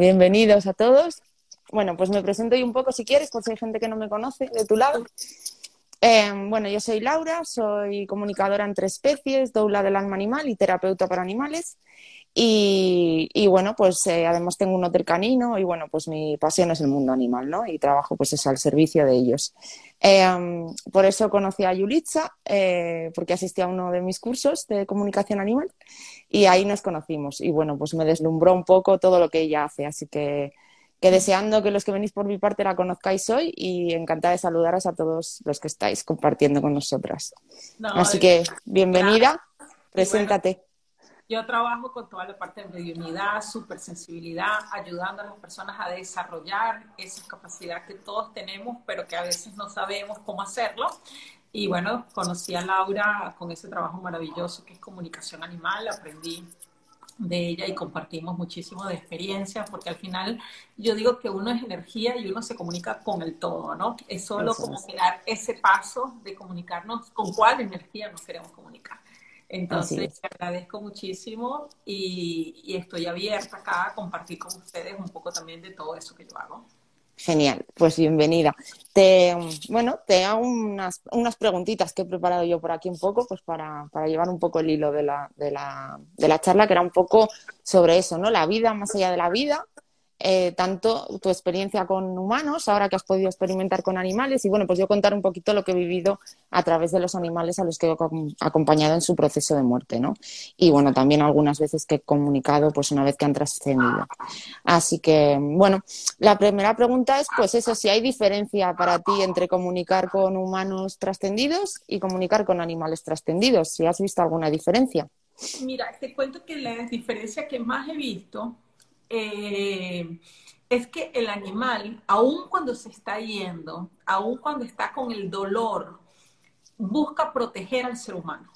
bienvenidos a todos. Bueno, pues me presento yo un poco si quieres, por si hay gente que no me conoce de tu lado. Eh, bueno, yo soy Laura, soy comunicadora entre especies, doula del alma animal y terapeuta para animales. Y, bueno, pues eh, además tengo un hotel canino y bueno, pues mi pasión es el mundo animal, ¿no? Y trabajo pues eso al servicio de ellos. Eh, por eso conocí a Yulitza, eh, porque asistí a uno de mis cursos de comunicación animal y ahí nos conocimos. Y bueno, pues me deslumbró un poco todo lo que ella hace, así que, que deseando que los que venís por mi parte la conozcáis hoy y encantada de saludaros a todos los que estáis compartiendo con nosotras. así que bienvenida, preséntate. Yo trabajo con toda la parte de mediunidad, supersensibilidad, ayudando a las personas a desarrollar esa capacidad que todos tenemos, pero que a veces no sabemos cómo hacerlo. Y bueno, conocí a Laura con ese trabajo maravilloso que es comunicación animal, aprendí de ella y compartimos muchísimo de experiencia, porque al final yo digo que uno es energía y uno se comunica con el todo, ¿no? Es solo como dar ese paso de comunicarnos con cuál energía nos queremos comunicar. Entonces, te agradezco muchísimo y, estoy abierta acá a compartir con ustedes un poco también de todo eso que yo hago. Genial, pues bienvenida. Te, bueno, te hago unas, unas preguntitas que he preparado yo por aquí un poco, pues para, para llevar un poco el hilo de la, de, la, de la charla, que era un poco sobre eso, ¿no? La vida más allá de la vida, eh, tanto tu experiencia con humanos, ahora que has podido experimentar con animales, y bueno, pues yo contar un poquito lo que he vivido a través de los animales a los que he acompañado en su proceso de muerte, ¿no? Y bueno, también algunas veces que he comunicado, pues una vez que han trascendido. Así que, bueno, la primera pregunta es, pues eso, si hay diferencia para ti entre comunicar con humanos trascendidos y comunicar con animales trascendidos, si has visto alguna diferencia. Mira, te cuento que la diferencia que más he visto eh, es que el animal, aun cuando se está yendo, aun cuando está con el dolor, busca proteger al ser humano.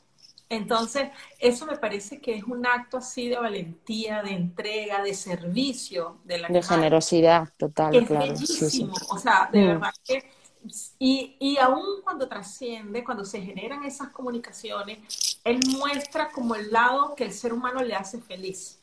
Entonces, eso me parece que es un acto así de valentía, de entrega, de servicio del animal. De generosidad, total, es Bellísimo. O sea, de mm. verdad que. Y, y aún cuando trasciende, cuando se generan esas comunicaciones, él muestra como el lado que el ser humano le hace feliz.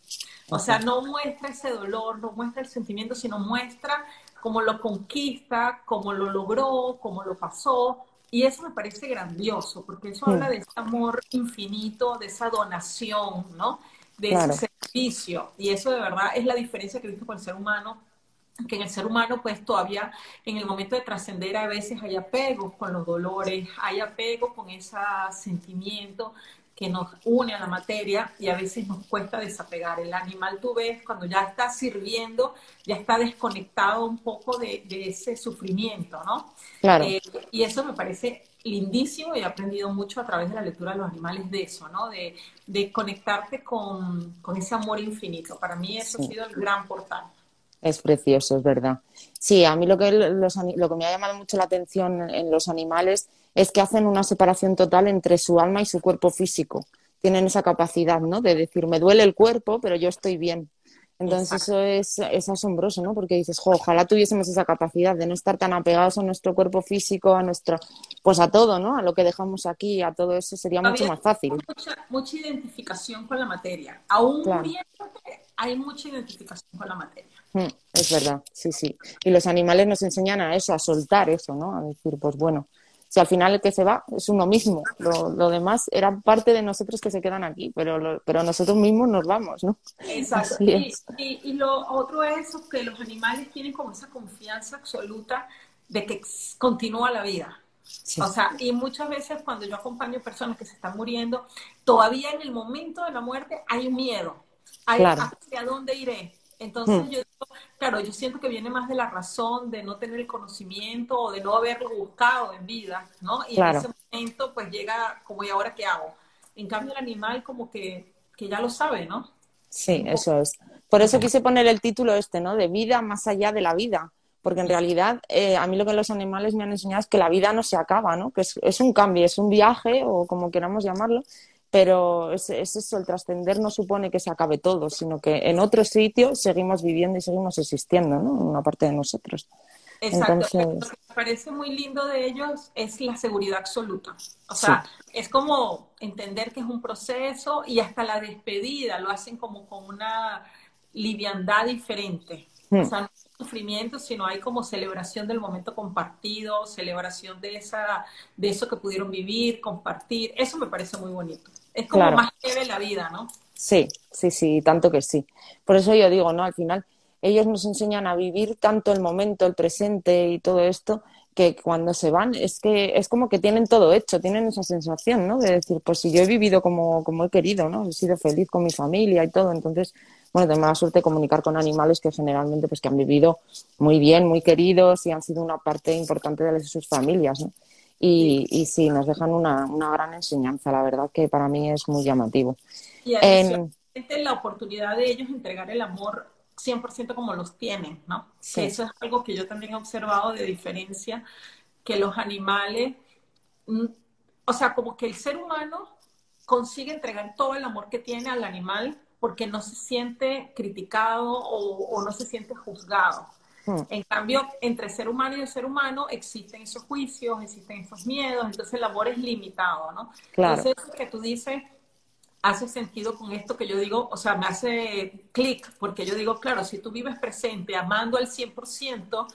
O sea, no muestra ese dolor, no muestra el sentimiento, sino muestra cómo lo conquista, cómo lo logró, cómo lo pasó. Y eso me parece grandioso, porque eso habla de ese amor infinito, de esa donación, ¿no? De ese servicio. Y eso de verdad es la diferencia que he visto con el ser humano que en el ser humano pues todavía en el momento de trascender a veces hay apegos con los dolores, hay apegos con ese sentimiento que nos une a la materia y a veces nos cuesta desapegar. El animal, tú ves, cuando ya está sirviendo, ya está desconectado un poco de, ese sufrimiento, ¿no? Claro. Eh, y eso me parece lindísimo y he aprendido mucho a través de la lectura de los animales de eso, ¿no? De, de conectarte con, con, ese amor infinito. Para mí eso ha sido el gran portal. Es precioso, es verdad. Sí, a mí lo que, los, lo que me ha llamado mucho la atención en los animales es que hacen una separación total entre su alma y su cuerpo físico. Tienen esa capacidad, ¿no? De decir, me duele el cuerpo, pero yo estoy bien. Entonces eso es, es, asombroso, ¿no? Porque dices, ojalá tuviésemos esa capacidad de no estar tan apegados a nuestro cuerpo físico, a nuestro, pues a todo, ¿no? A lo que dejamos aquí, a todo eso sería mucho más fácil. Mucha, mucha identificación con la materia. Aún hay mucha identificación con la materia. Mm, es verdad, sí, sí. Y los animales nos enseñan a eso, a soltar eso, ¿no? A decir, pues bueno, si al final el que se va es uno mismo, lo, demás era parte de nosotros que se quedan aquí, pero, pero nosotros mismos nos vamos, ¿no? Exacto. Y, y, lo otro es que los animales tienen como esa confianza absoluta de que continúa la vida. O sea, y muchas veces cuando yo acompaño personas que se están muriendo, todavía en el momento de la muerte hay miedo. Hay hacia dónde iré, entonces, hmm. yo claro, yo siento que viene más de la razón de no tener el conocimiento o de no haberlo buscado en vida, ¿no? Y en ese momento, pues llega como, ¿y ahora qué hago? En cambio, el animal como que, que ya lo sabe, ¿no? Sí, eso es. Por eso quise poner el título este, ¿no? De vida más allá de la vida. Porque en realidad, eh, a mí lo que los animales me han enseñado es que la vida no se acaba, ¿no? Que es, es un cambio, es un viaje, o como queramos llamarlo, pero es, eso, el trascender no supone que se acabe todo, sino que en otro sitio seguimos viviendo y seguimos existiendo, ¿no? Una parte de nosotros. Exacto. Lo que me parece muy lindo de ellos es la seguridad absoluta. O sea, es como entender que es un proceso y hasta la despedida lo hacen como con una liviandad diferente. O sea, no sufrimiento, sino hay como celebración del momento compartido, celebración de esa, de eso que pudieron vivir, compartir. Eso me parece muy bonito. Es como más leve la vida, ¿no? Sí, sí, sí, tanto que sí. Por eso yo digo, ¿no? Al final, ellos nos enseñan a vivir tanto el momento, el presente y todo esto, que cuando se van es que es como que tienen todo hecho, tienen esa sensación, ¿no? De decir, pues si yo he vivido como, como he querido, ¿no? He sido feliz con mi familia y todo, entonces bueno, tengo la suerte de comunicar con animales que generalmente pues que han vivido muy bien, muy queridos y han sido una parte importante de sus familias, ¿no? Y, y sí, nos dejan una, una gran enseñanza, la verdad que para mí es muy llamativo. Y en la oportunidad de ellos entregar el amor 100% como los tienen, ¿no? Sí. eso es algo que yo también he observado de diferencia, que los animales, mm, o sea, como que el ser humano consigue entregar todo el amor que tiene al animal porque no se siente criticado o, no se siente juzgado. Hmm. En cambio, entre ser humano y el ser humano existen esos juicios, existen esos miedos, entonces el amor es limitado, ¿no? Claro. Entonces, eso que tú dices hace sentido con esto que yo digo, o sea, me hace clic, porque yo digo, claro, si tú vives presente, amando al 100%,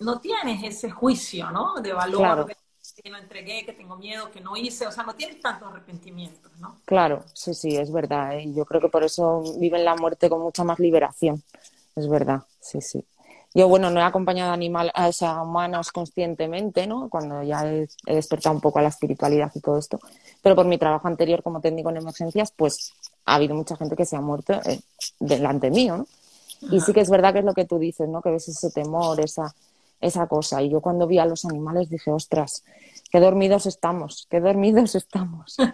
no tienes ese juicio, ¿no? De valor, que no entregué, que tengo miedo, que no hice, o sea, no tienes tantos arrepentimientos, ¿no? Claro, sí, sí, es verdad. ¿eh? Yo creo que por eso viven la muerte con mucha más liberación. Es verdad, sí, sí. Yo, bueno, no he acompañado a, animal, a, humanos conscientemente, ¿no? Cuando ya he, despertado un poco a la espiritualidad y todo esto. Pero por mi trabajo anterior como técnico en emergencias, pues ha habido mucha gente que se ha muerto eh, delante mío, ¿no? Y sí que es verdad que es lo que tú dices, ¿no? Que ves ese temor, esa, esa cosa. Y yo cuando vi a los animales dije, ostras, qué dormidos estamos, qué dormidos estamos.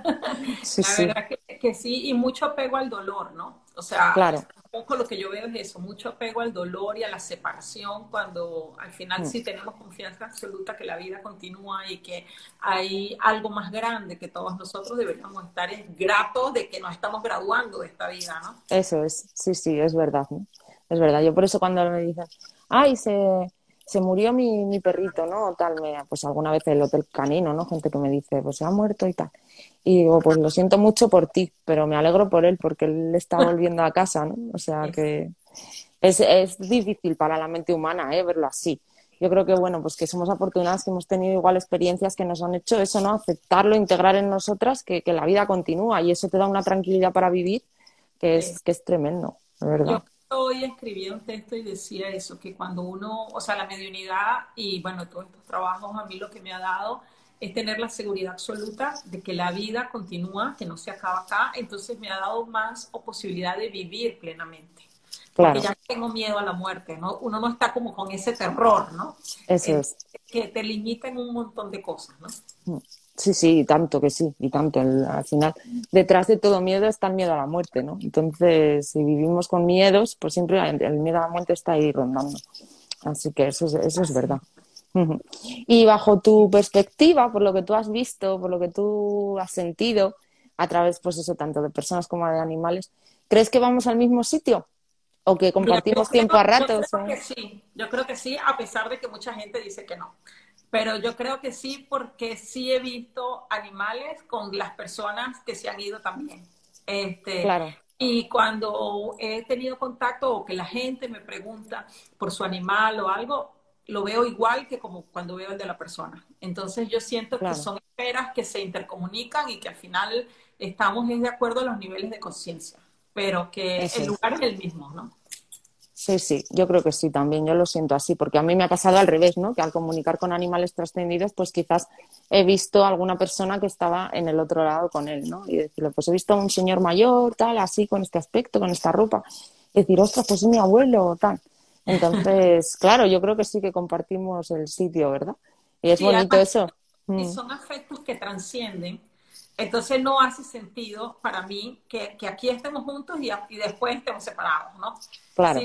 Sí, la verdad que, sí, y mucho apego al dolor, ¿no? O sea, claro. un poco lo que yo veo es eso, mucho apego al dolor y a la separación, cuando al final mm. sí tenemos confianza absoluta que la vida continúa y que hay algo más grande que todos nosotros deberíamos estar gratos de que nos estamos graduando de esta vida, ¿no? Eso es, sí, sí, es verdad, Es verdad. Yo por eso cuando me dicen, ay, se se murió mi, mi perrito, ¿no? Tal, me, pues alguna vez el hotel canino, ¿no? Gente que me dice, pues se ha muerto y tal. Y digo, pues lo siento mucho por ti, pero me alegro por él porque él está volviendo a casa, ¿no? O sea que es, es difícil para la mente humana, ¿eh? Verlo así. Yo creo que, bueno, pues que somos afortunadas que hemos tenido igual experiencias que nos han hecho eso, ¿no? Aceptarlo, integrar en nosotras, que, que la vida continúa y eso te da una tranquilidad para vivir que es, que es tremendo, de verdad hoy escribí un texto y decía eso, que cuando uno, o sea, la mediunidad y bueno, todos estos trabajos a mí lo que me ha dado es tener la seguridad absoluta de que la vida continúa, que no se acaba acá, entonces me ha dado más o posibilidad de vivir plenamente. Porque ya tengo miedo a la muerte, ¿no? Uno no está como con ese terror, ¿no? Eso es. Que te limita en un montón de cosas, ¿no? Mm. Sí, sí, tanto que sí, y tanto. al final, detrás de todo miedo está el miedo a la muerte, ¿no? Entonces, si vivimos con miedos, pues siempre el, miedo a la muerte está ahí rondando. Así que eso es, eso es verdad. Y bajo tu perspectiva, por lo que tú has visto, por lo que tú has sentido, a través, pues eso, tanto de personas como de animales, ¿crees que vamos al mismo sitio? ¿O que compartimos tiempo a ratos? Yo creo que sí, yo creo que sí, a pesar de que mucha gente dice que no. Pero yo creo que sí, porque sí he visto animales con las personas que se han ido también. Este, claro. Y cuando he tenido contacto o que la gente me pregunta por su animal o algo, lo veo igual que como cuando veo el de la persona. Entonces yo siento que son esferas que se intercomunican y que al final estamos de acuerdo a los niveles de conciencia, pero que el lugar es el mismo, ¿no? Sí, sí, yo creo que sí también, yo lo siento así, porque a mí me ha pasado al revés, ¿no? Que al comunicar con animales trascendidos, pues quizás he visto a alguna persona que estaba en el otro lado con él, ¿no? Y decirle, pues he visto a un señor mayor, tal, así, con este aspecto, con esta ropa. Y decir, ostras, pues es mi abuelo, tal. Entonces, claro, yo creo que sí que compartimos el sitio, ¿verdad? Y es bonito eso. Y mm. son afectos que trascienden. Entonces no hace sentido para mí que, aquí estemos juntos y, y, después estemos separados, ¿no? Claro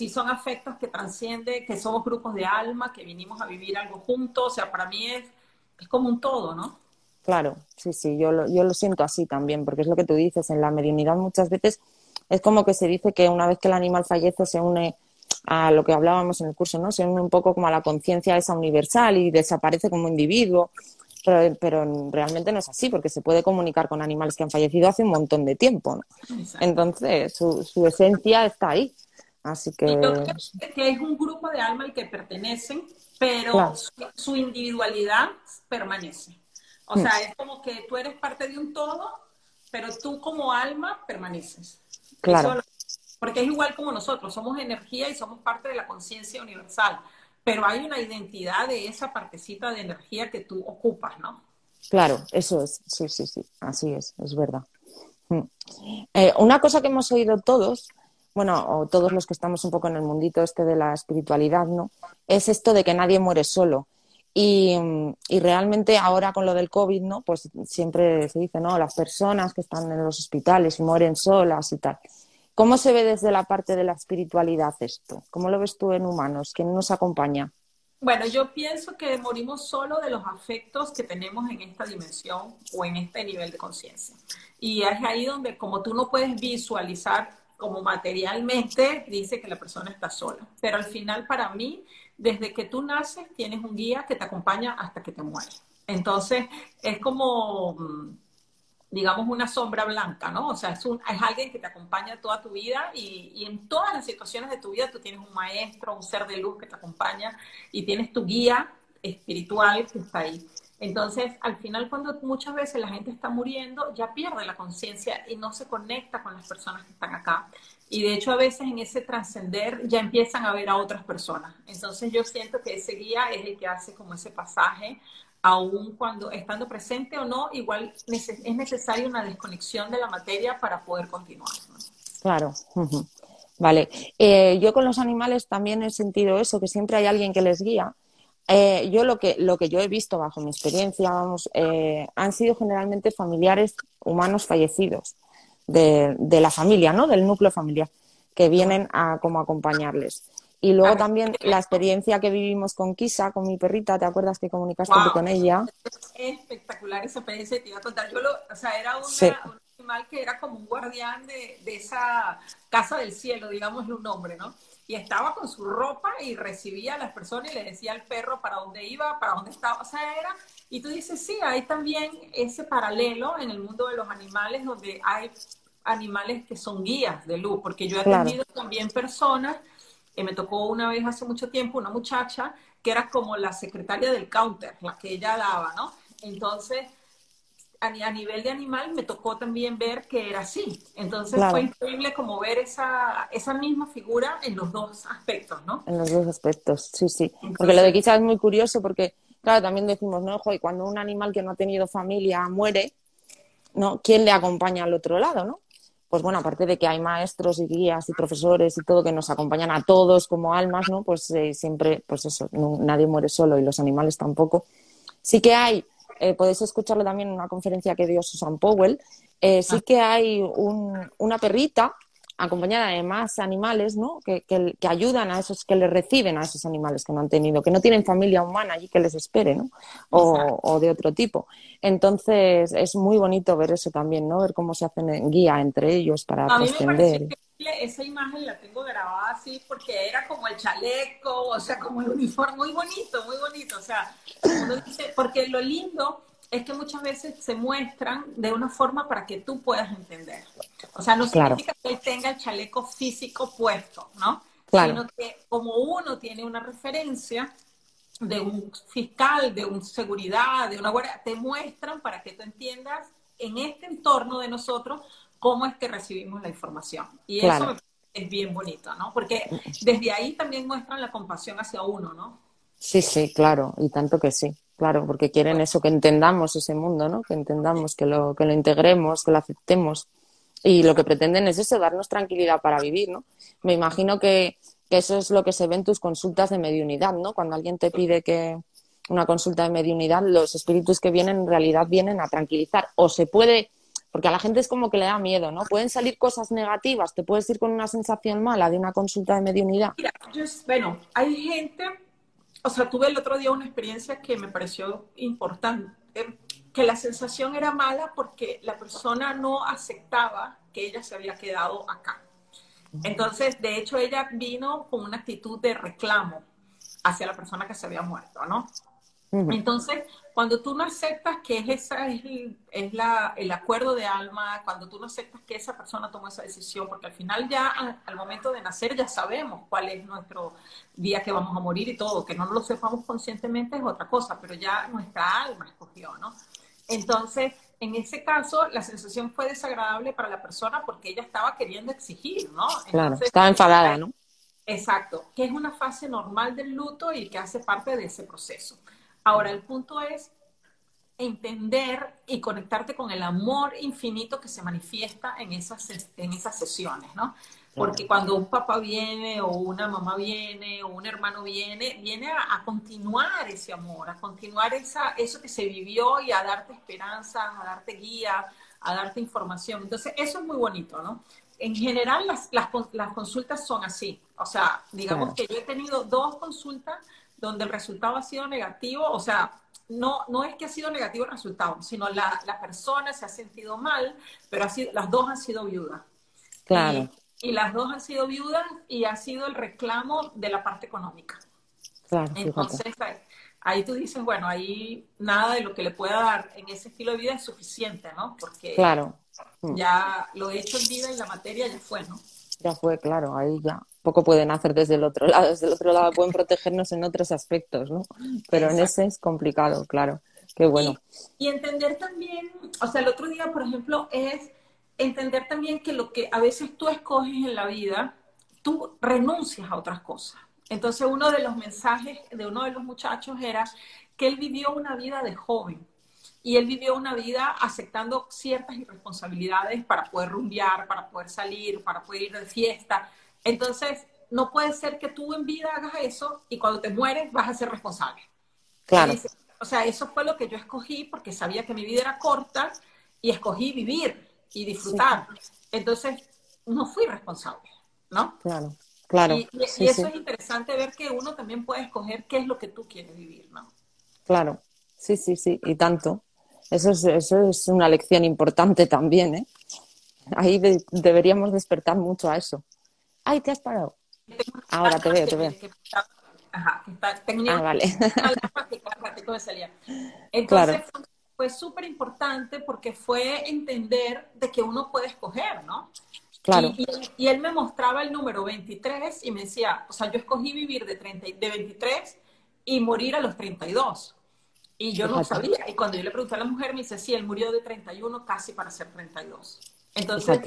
si son afectos que transcienden, que somos grupos de alma, que vinimos a vivir algo juntos, o sea, para mí es, es como un todo, ¿no? Claro, sí, sí, yo lo, yo lo siento así también, porque es lo que tú dices, en la mediunidad muchas veces es como que se dice que una vez que el animal fallece se une a lo que hablábamos en el curso, ¿no? Se une un poco como a la conciencia esa universal y desaparece como individuo. pero, pero, realmente no es así, porque se puede comunicar con animales que han fallecido hace un montón de tiempo. ¿no? Entonces, su, su, esencia está ahí. Así que... yo creo que es un grupo de alma al que pertenecen, pero su, individualidad permanece. O sea, mm. es como que tú eres parte de un todo, pero tú como alma permaneces. Claro. Porque es igual como nosotros, somos energía y somos parte de la conciencia universal pero hay una identidad de esa partecita de energía que tú ocupas, ¿no? Claro, eso es, sí, sí, sí, así es, es verdad. Mm. Eh, una cosa que hemos oído todos, bueno, o todos los que estamos un poco en el mundito este de la espiritualidad, ¿no? Es esto de que nadie muere solo. Y, y, realmente ahora con lo del COVID, ¿no? Pues siempre se dice, ¿no? Las personas que están en los hospitales mueren solas y tal. ¿Cómo se ve desde la parte de la espiritualidad esto? ¿Cómo lo ves tú en humanos? ¿Quién nos acompaña? Bueno, yo pienso que morimos solo de los afectos que tenemos en esta dimensión o en este nivel de conciencia. Y es ahí donde, como tú no puedes visualizar como materialmente, dice que la persona está sola. Pero al final, para mí, desde que tú naces, tienes un guía que te acompaña hasta que te mueres. Entonces, es como mm, digamos, una sombra blanca, ¿no? O sea, es, un, es alguien que te acompaña toda tu vida y, y, en todas las situaciones de tu vida tú tienes un maestro, un ser de luz que te acompaña y tienes tu guía espiritual que está ahí. Entonces, al final, cuando muchas veces la gente está muriendo, ya pierde la conciencia y no se conecta con las personas que están acá. Y de hecho, a veces en ese trascender ya empiezan a ver a otras personas. Entonces, yo siento que ese guía es el que hace como ese pasaje aún cuando estando presente o no, igual es necesaria una desconexión de la materia para poder continuar. Claro. Vale. Eh, yo con los animales también he sentido eso, que siempre hay alguien que les guía. Eh, yo lo que, lo que yo he visto bajo mi experiencia, vamos, eh, han sido generalmente familiares humanos fallecidos de, de, la familia, ¿no? Del núcleo familiar, que vienen a como acompañarles. Y luego también la experiencia que vivimos con Kisa, con mi perrita, ¿te acuerdas que comunicaste con ella? Es espectacular esa experiencia, te iba a contar. Yo lo, o sea, era un animal que era como un guardián de, de esa casa del cielo, digamos un nombre, ¿no? Y estaba con su ropa y recibía a las personas y le decía al perro para dónde iba, para dónde estaba. O sea, era. Y tú dices, sí, hay también ese paralelo en el mundo de los animales donde hay animales que son guías de luz, porque yo he atendido también personas me tocó una vez hace mucho tiempo una muchacha que era como la secretaria del counter, la que ella daba, ¿no? Entonces, a, nivel de animal me tocó también ver que era así. Entonces fue increíble como ver esa, esa misma figura en los dos aspectos, ¿no? En los dos aspectos, sí, sí. porque lo de quizás es muy curioso porque, claro, también decimos, ¿no? y cuando un animal que no ha tenido familia muere, ¿no? ¿Quién le acompaña al otro lado, no? Pues bueno, aparte de que hay maestros y guías y profesores y todo que nos acompañan a todos como almas, ¿no? Pues eh, siempre, pues eso, nadie muere solo y los animales tampoco. Sí que hay, eh, podéis escucharlo también en una conferencia que dio Susan Powell, eh, sí ah. que hay una perrita acompañada de más animales, ¿no? Que, que, ayudan a esos, que les reciben a esos animales que no han tenido, que no tienen familia humana allí que les espere, ¿no? O, de otro tipo. Entonces, es muy bonito ver eso también, ¿no? Ver cómo se hacen guía entre ellos para trascender. esa imagen la tengo grabada así porque era como el chaleco, o sea, como el uniforme, muy bonito, muy bonito, o sea, porque lo lindo es que muchas veces se muestran de una forma para que tú puedas entender. O sea, no significa que él tenga el chaleco físico puesto, ¿no? Claro. Sino que como uno tiene una referencia de un fiscal, de una seguridad, de una guardia, te muestran para que tú entiendas en este entorno de nosotros cómo es que recibimos la información. Y eso es bien bonito, ¿no? Porque desde ahí también muestran la compasión hacia uno, ¿no? Sí, sí, claro, y tanto que sí. Claro, porque quieren eso, que entendamos ese mundo, ¿no? Que entendamos, que lo, que lo integremos, que lo aceptemos. Y lo que pretenden es eso, darnos tranquilidad para vivir, ¿no? Me imagino que, eso es lo que se ve en tus consultas de mediunidad, ¿no? Cuando alguien te pide que una consulta de mediunidad, los espíritus que vienen en realidad vienen a tranquilizar. O se puede, porque a la gente es como que le da miedo, ¿no? Pueden salir cosas negativas, te puedes ir con una sensación mala de una consulta de mediunidad. Mira, bueno, hay gente o sea, tuve el otro día una experiencia que me pareció importante, que la sensación era mala porque la persona no aceptaba que ella se había quedado acá. Entonces, de hecho, ella vino con una actitud de reclamo hacia la persona que se había muerto, ¿no? Entonces, cuando tú no aceptas que es, esa, es, es la, el acuerdo de alma, cuando tú no aceptas que esa persona tomó esa decisión, porque al final ya al momento de nacer ya sabemos cuál es nuestro día que vamos a morir y todo, que no lo sepamos conscientemente es otra cosa, pero ya nuestra alma escogió, ¿no? Entonces, en ese caso, la sensación fue desagradable para la persona porque ella estaba queriendo exigir, ¿no? claro, estaba enfadada, ¿no? Exacto, que es una fase normal del luto y que hace parte de ese proceso. Ahora, el punto es entender y conectarte con el amor infinito que se manifiesta en esas, en esas sesiones, ¿no? Porque cuando un papá viene o una mamá viene o un hermano viene, viene a, continuar ese amor, a continuar esa, eso que se vivió y a darte esperanza, a darte guía, a darte información. Entonces, eso es muy bonito, ¿no? En general, las, las, las consultas son así. O sea, digamos que yo he tenido dos consultas donde el resultado ha sido negativo, o sea, no, no es que ha sido negativo el resultado, sino la, la persona se ha sentido mal, pero ha sido, las dos han sido viudas. Claro. Y, las dos han sido viudas y ha sido el reclamo de la parte económica. Claro, Entonces, ahí, tú dices, bueno, ahí nada de lo que le pueda dar en ese estilo de vida es suficiente, ¿no? Porque claro. ya lo hecho en vida y la materia ya fue, ¿no? Ya fue, claro, ahí ya poco pueden hacer desde el otro lado. Desde el otro lado pueden protegernos en otros aspectos, ¿no? Pero en ese es complicado, claro. Qué bueno. Y, entender también, o sea, el otro día, por ejemplo, es entender también que lo que a veces tú escoges en la vida, tú renuncias a otras cosas. Entonces, uno de los mensajes de uno de los muchachos era que él vivió una vida de joven y él vivió una vida aceptando ciertas irresponsabilidades para poder rumbear, para poder salir, para poder ir de fiesta. Entonces, no puede ser que tú en vida hagas eso y cuando te mueres vas a ser responsable. Claro. o sea, eso fue lo que yo escogí porque sabía que mi vida era corta y escogí vivir y disfrutar. Entonces, no fui responsable, ¿no? Claro, claro. Y, eso es interesante ver que uno también puede escoger qué es lo que tú quieres vivir, ¿no? Claro, sí, sí, sí, y tanto. Eso es, eso es una lección importante también, ¿eh? Ahí deberíamos despertar mucho a eso. Ay, te has parado. Ahora te veo, te veo. Ajá, tenía ah, vale. Entonces fue súper importante porque fue entender de que uno puede escoger, ¿no? Claro. Y, él me mostraba el número 23 y me decía, o sea, yo escogí vivir de, 30, de 23 y morir a los 32. Y yo no sabía. Y cuando yo le pregunté a la mujer, me dice, sí, él murió de 31 casi para ser 32. Entonces,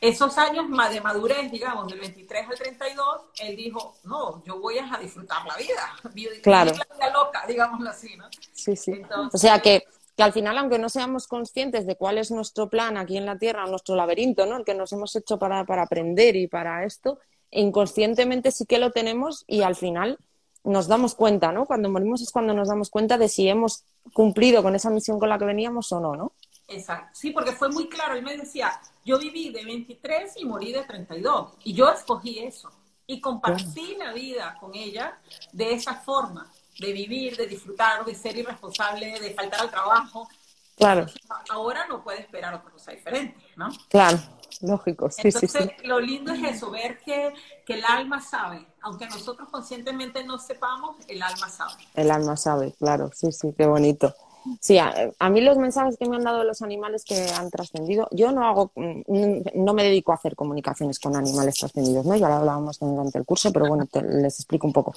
esos años de madurez, digamos, del 23 al 32, él dijo, no, yo voy a disfrutar la vida, claro. la vida loca, digámoslo así, ¿no? Sí, sí. o sea que, que al final, aunque no seamos conscientes de cuál es nuestro plan aquí en la Tierra, nuestro laberinto, ¿no? El que nos hemos hecho para, para aprender y para esto, inconscientemente sí que lo tenemos y al final nos damos cuenta, ¿no? Cuando morimos es cuando nos damos cuenta de si hemos cumplido con esa misión con la que veníamos o no, ¿no? Exacto, sí, porque fue muy claro, él me decía, yo viví de 23 y morí de 32. Y yo escogí eso. Y compartí la vida con ella de esa forma, de vivir, de disfrutar, de ser irresponsable, de faltar al trabajo. Claro. Ahora no puede esperar otra cosa diferente, ¿no? Claro, lógico. Sí, Entonces, sí, sí. lo lindo es eso, ver que, que el alma sabe. Aunque nosotros conscientemente no sepamos, el alma sabe. El alma sabe, claro. Sí, sí, qué bonito. Sí, a, mí los mensajes que me han dado los animales que han trascendido, yo no hago, mm, no me dedico a hacer comunicaciones con animales trascendidos, ¿no? Ya lo hablábamos durante el curso, pero bueno, les explico un poco.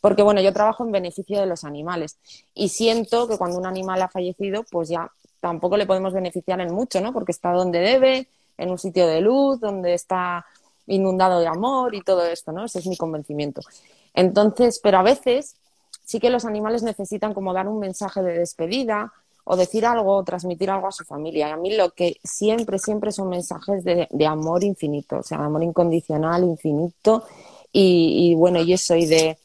Porque bueno, yo trabajo en beneficio de los animales y siento que cuando un animal ha fallecido, pues ya tampoco le podemos beneficiar en mucho, ¿no? Porque está donde debe, en un sitio de luz, donde está inundado de amor y todo esto, ¿no? Ese es mi convencimiento. Entonces, pero a veces sí que los animales necesitan como dar un mensaje de despedida o decir algo o transmitir algo a su familia. Y a mí lo que siempre, siempre son mensajes de, amor infinito, o sea, amor incondicional, infinito. Y, bueno, yo soy de,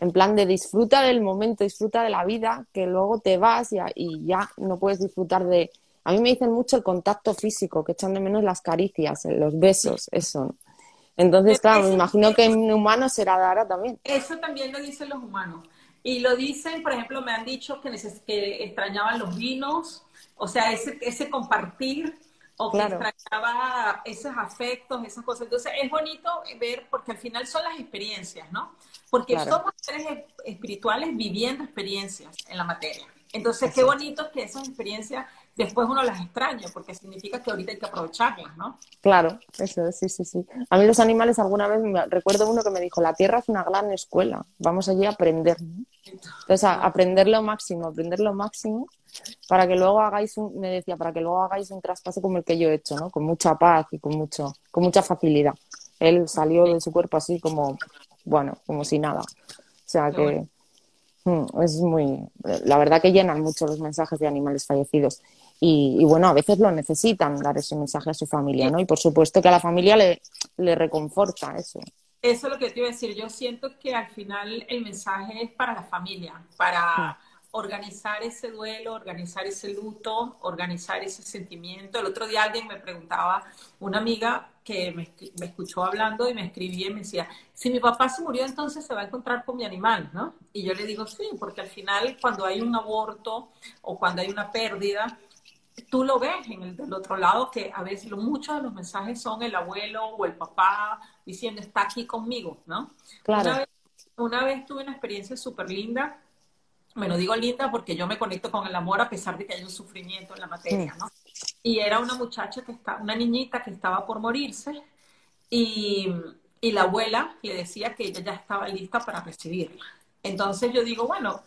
en plan de disfruta del momento, disfruta de la vida, que luego te vas y, y, ya no puedes disfrutar de... A mí me dicen mucho el contacto físico, que echan de menos las caricias, los besos, eso. Entonces, claro, me imagino que en humanos será Dara también. Eso también lo dicen los humanos. Y lo dicen, por ejemplo, me han dicho que, que extrañaban los vinos, o sea, ese, ese compartir, o que extrañaba esos afectos, esas cosas. Entonces, es bonito ver, porque al final son las experiencias, ¿no? porque somos seres espirituales viviendo experiencias en la materia. Entonces, qué bonito que esas experiencias después uno las extraña, porque significa que ahorita hay que aprovecharlas, ¿no? Claro, eso, sí, sí, sí. A mí los animales alguna vez, me, recuerdo uno que me dijo, la Tierra es una gran escuela, vamos allí a aprender. Entonces, a aprender lo máximo, aprender lo máximo, para que luego hagáis un, me decía, para que luego hagáis un traspaso como el que yo he hecho, ¿no? Con mucha paz y con, mucho, con mucha facilidad. Él salió de su cuerpo así como, bueno, como si nada. O sea que... Mm, es muy, la verdad que llenan mucho los mensajes de animales fallecidos. Y, bueno, a veces lo necesitan dar ese mensaje a su familia, ¿no? Y por supuesto que a la familia le, le reconforta eso. Eso es lo que te iba a decir. Yo siento que al final el mensaje es para la familia, para organizar ese duelo, organizar ese luto, organizar ese sentimiento. El otro día alguien me preguntaba, una amiga que me, me, escuchó hablando y me escribía y me decía, si mi papá se murió, entonces se va a encontrar con mi animal, ¿no? Y yo le digo, sí, porque al final cuando hay un aborto o cuando hay una pérdida, tú lo ves en el del otro lado, que a veces muchos de los mensajes son el abuelo o el papá diciendo, está aquí conmigo, ¿no? Claro. Una vez, tuve una experiencia súper linda, me lo digo linda porque yo me conecto con el amor a pesar de que hay un sufrimiento en la materia, ¿no? Y era una muchacha que está, una niñita que estaba por morirse y, y la abuela le decía que ella ya estaba lista para recibirla. Entonces yo digo, bueno,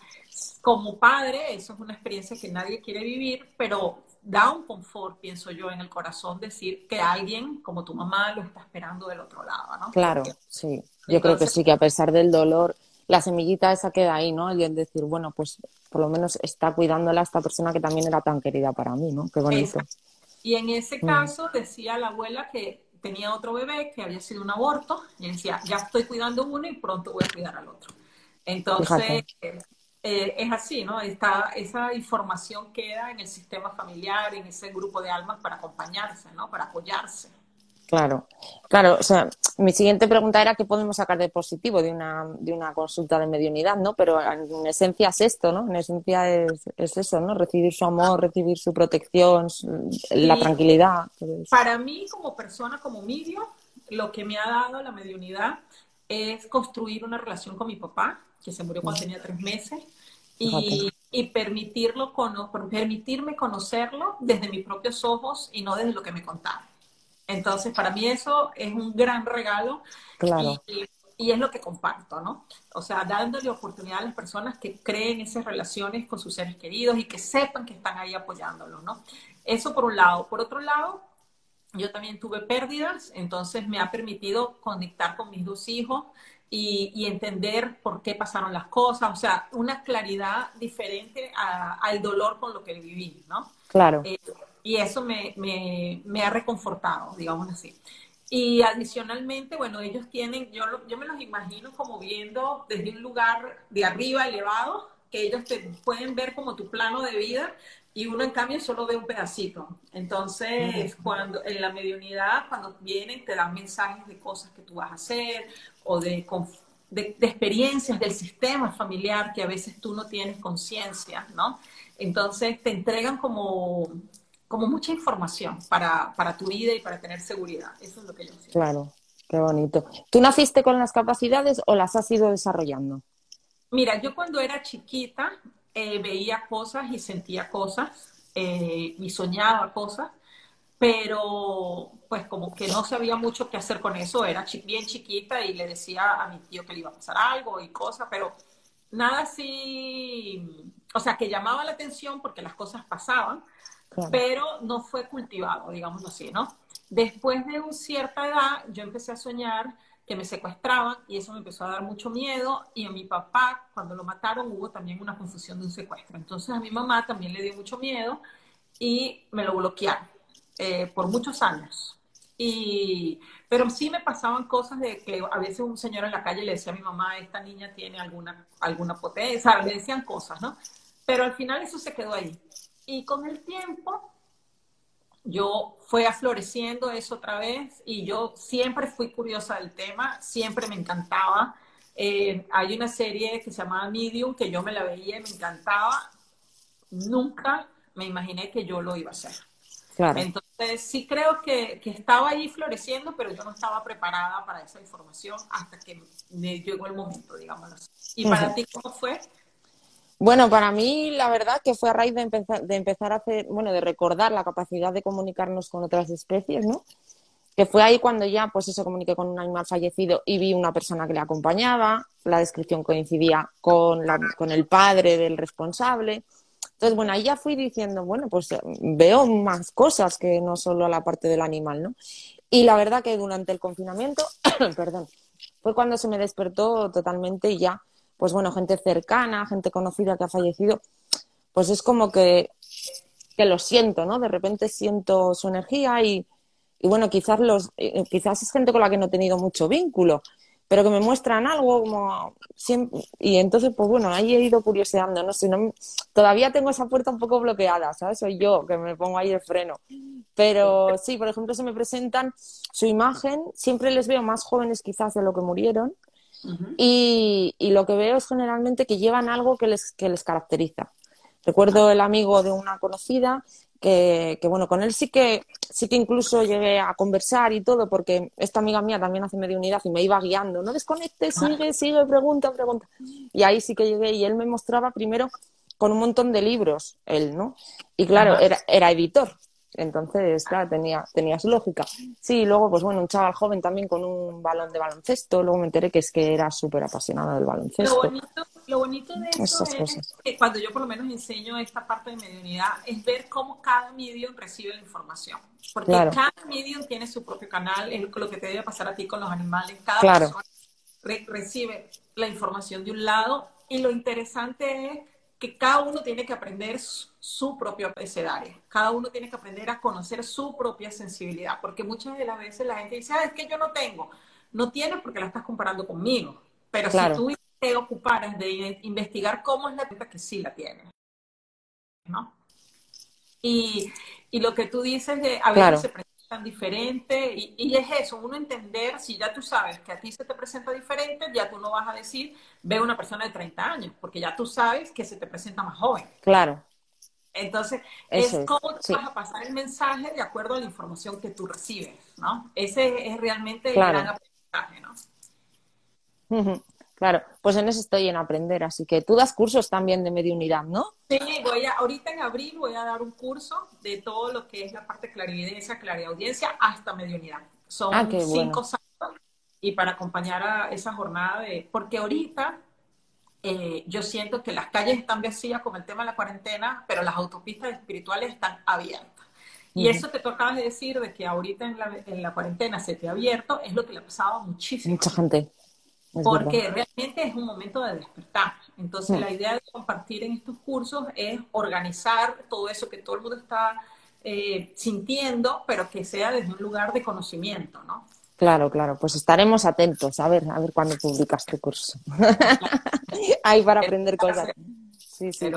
como padre, eso es una experiencia que nadie quiere vivir, pero da un confort, pienso yo, en el corazón decir que alguien como tu mamá lo está esperando del otro lado, ¿no? Claro, sí. Yo creo que sí, que a pesar del dolor, la semillita esa queda ahí, ¿no? Y el decir, bueno, pues por lo menos está cuidándola esta persona que también era tan querida para mí, ¿no? Qué bonito. Y en ese mm. caso decía la abuela que tenía otro bebé que había sido un aborto y decía, ya estoy cuidando uno y pronto voy a cuidar al otro. Entonces, eh, es así, ¿no? Esta, esa información queda en el sistema familiar, en ese grupo de almas para acompañarse, ¿no? Para apoyarse. Claro, claro. O sea, mi siguiente pregunta era qué podemos sacar de positivo de una, de una consulta de mediunidad, ¿no? Pero en esencia es esto, ¿no? En esencia es, es eso, ¿no? Recibir su amor, recibir su protección, la tranquilidad. Para mí, como persona, como medio, lo que me ha dado la mediunidad es construir una relación con mi papá, que se murió cuando tenía tres meses, y, permitirlo permitirme conocerlo desde mis propios ojos y no desde lo que me contaron. Entonces, para mí eso es un gran regalo claro. y, es lo que comparto, ¿no? O sea, dándole oportunidad a las personas que creen esas relaciones con sus seres queridos y que sepan que están ahí apoyándolos, ¿no? Eso por un lado. Por otro lado, yo también tuve pérdidas, entonces me ha permitido conectar con mis dos hijos y, entender por qué pasaron las cosas, o sea, una claridad diferente al dolor con lo que viví, ¿no? Claro. Eh, y eso me, me, me, ha reconfortado, digamos así. Y adicionalmente, bueno, ellos tienen, yo, yo me los imagino como viendo desde un lugar de arriba elevado, que ellos te pueden ver como tu plano de vida y uno en cambio solo ve un pedacito. Entonces, cuando en la mediunidad, cuando vienen, te dan mensajes de cosas que tú vas a hacer o de, de, experiencias del sistema familiar que a veces tú no tienes conciencia, ¿no? Entonces, te entregan como, como mucha información para, para tu vida y para tener seguridad. Eso es lo que yo siento. Claro, qué bonito. ¿Tú naciste con las capacidades o las has ido desarrollando? Mira, yo cuando era chiquita, eh, veía cosas y sentía cosas eh, y soñaba cosas, pero pues como que no sabía mucho qué hacer con eso, era bien chiquita y le decía a mi tío que le iba a pasar algo y cosas, pero nada así, o sea, que llamaba la atención porque las cosas pasaban, pero no fue cultivado, digámoslo así, ¿no? Después de una cierta edad, yo empecé a soñar que me secuestraban y eso me empezó a dar mucho miedo y a mi papá cuando lo mataron hubo también una confusión de un secuestro. Entonces a mi mamá también le dio mucho miedo y me lo bloquearon eh, por muchos años. Y, pero sí me pasaban cosas de que a veces un señor en la calle le decía a mi mamá, esta niña tiene alguna, alguna potencia, le decían cosas, ¿no? Pero al final eso se quedó ahí. Y con el tiempo yo fue afloreciendo eso otra vez y yo siempre fui curiosa del tema, siempre me encantaba. Eh, hay una serie que se llamaba Medium que yo me la veía y me encantaba. Nunca me imaginé que yo lo iba a hacer. Entonces Entonces, sí creo que, que, estaba ahí floreciendo, pero yo no estaba preparada para esa información hasta que me llegó el momento, digámoslo así. ¿Y para ti cómo fue? Bueno, para mí la verdad que fue a raíz de empezar, de empezar a hacer, bueno, de recordar la capacidad de comunicarnos con otras especies, ¿no? Que fue ahí cuando ya, pues eso, comuniqué con un animal fallecido y vi una persona que le acompañaba, la descripción coincidía con, la, con el padre del responsable. Entonces, bueno, ahí ya fui diciendo, bueno, pues veo más cosas que no solo la parte del animal, ¿no? Y la verdad que durante el confinamiento, perdón, fue cuando se me despertó totalmente ya pues bueno, gente cercana, gente conocida que ha fallecido, pues es como que, que lo siento, ¿no? De repente siento su energía y, y bueno, quizás, los, eh, quizás es gente con la que no he tenido mucho vínculo, pero que me muestran algo como siempre, y entonces pues bueno, ahí he ido curioseando, no sé, no, todavía tengo esa puerta un poco bloqueada, ¿sabes? Soy yo que me pongo ahí el freno. Pero sí, por ejemplo, se me presentan su imagen, siempre les veo más jóvenes quizás de lo que murieron, y, lo que veo es generalmente que llevan algo que les, que les caracteriza. Recuerdo el amigo de una conocida que, que, bueno, con él sí que, sí que incluso llegué a conversar y todo, porque esta amiga mía también hace medio unidad y me iba guiando, no desconectes, sigue, sigue, pregunta, pregunta. Y ahí sí que llegué y él me mostraba primero con un montón de libros, él, ¿no? Y claro, era, era editor, entonces, claro, tenía, tenía su lógica. Sí, luego, pues bueno, un chaval joven también con un balón de baloncesto. Luego me enteré que es que era súper apasionado del baloncesto. Lo bonito, lo bonito de eso es que cuando yo por lo menos enseño esta parte de mediunidad es ver cómo cada medium recibe la información. Porque cada medium tiene su propio canal, es lo que te debe pasar a ti con los animales. Cada persona recibe la información de un lado y lo interesante es que cada uno tiene que aprender su, propio abecedario, cada uno tiene que aprender a conocer su propia sensibilidad, porque muchas de las veces la gente dice, ah, es que yo no tengo, no tienes porque la estás comparando conmigo, pero si tú te ocuparas de investigar cómo es la gente que sí la tiene, ¿no? Y, y lo que tú dices de a veces se tan diferente y, y, es eso, uno entender, si ya tú sabes que a ti se te presenta diferente, ya tú no vas a decir, ve una persona de 30 años, porque ya tú sabes que se te presenta más joven. Claro. Entonces, es cómo tú vas a pasar el mensaje de acuerdo a la información que tú recibes, ¿no? Ese es realmente el gran aprendizaje, ¿no? Claro, pues en eso estoy en aprender, así que tú das cursos también de mediunidad, ¿no? Sí, voy a, ahorita en abril voy a dar un curso de todo lo que es la parte de clarividencia, clariaudiencia, hasta mediunidad. Son ah, cinco sábados y para acompañar a esa jornada de, porque ahorita eh, yo siento que las calles están vacías con el tema de la cuarentena, pero las autopistas espirituales están abiertas. Y eso que tú acabas de decir, de que ahorita en la, en la cuarentena se te ha abierto, es lo que le ha pasado a muchísima Mucha gente porque realmente es un momento de despertar. Entonces, la idea de compartir en estos cursos es organizar todo eso que todo el mundo está eh, sintiendo, pero que sea desde un lugar de conocimiento, ¿no? Claro, claro, pues estaremos atentos a ver, a ver cuándo publicas tu curso. Ahí para aprender cosas. Sí, sí.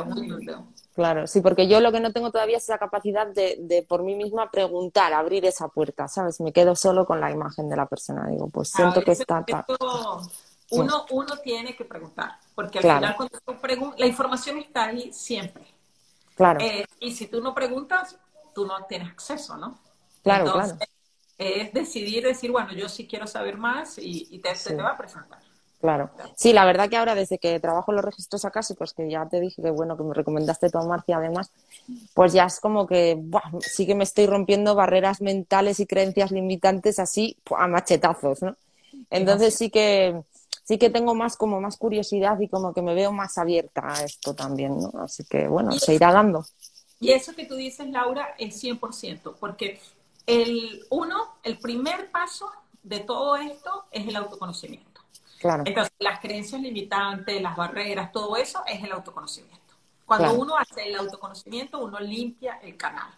Claro, sí, porque yo lo que no tengo todavía es esa capacidad de, de, por mí misma preguntar, abrir esa puerta, ¿sabes? Me quedo solo con la imagen de la persona. Digo, pues siento que está uno, uno tiene que preguntar, porque al final cuando tú preguntas, la información está ahí siempre. Claro. Eh, y si tú no preguntas, tú no tienes acceso, ¿no? Claro, Entonces, claro. Es decidir, decir, bueno, yo sí quiero saber más y, te, se te va a presentar. Claro. Sí, la verdad que ahora desde que trabajo en los registros acásicos, que ya te dije que bueno, que me recomendaste tú, Marcia, además, pues ya es como que sí que me estoy rompiendo barreras mentales y creencias limitantes así a machetazos, ¿no? Entonces sí que sí que tengo más como más curiosidad y como que me veo más abierta a esto también, ¿no? Así que bueno, se irá dando. Y eso que tú dices, Laura, es 100%, porque el uno, el primer paso de todo esto es el autoconocimiento. Claro. Entonces, las creencias limitantes, las barreras, todo eso es el autoconocimiento. Cuando uno hace el autoconocimiento, uno limpia el canal.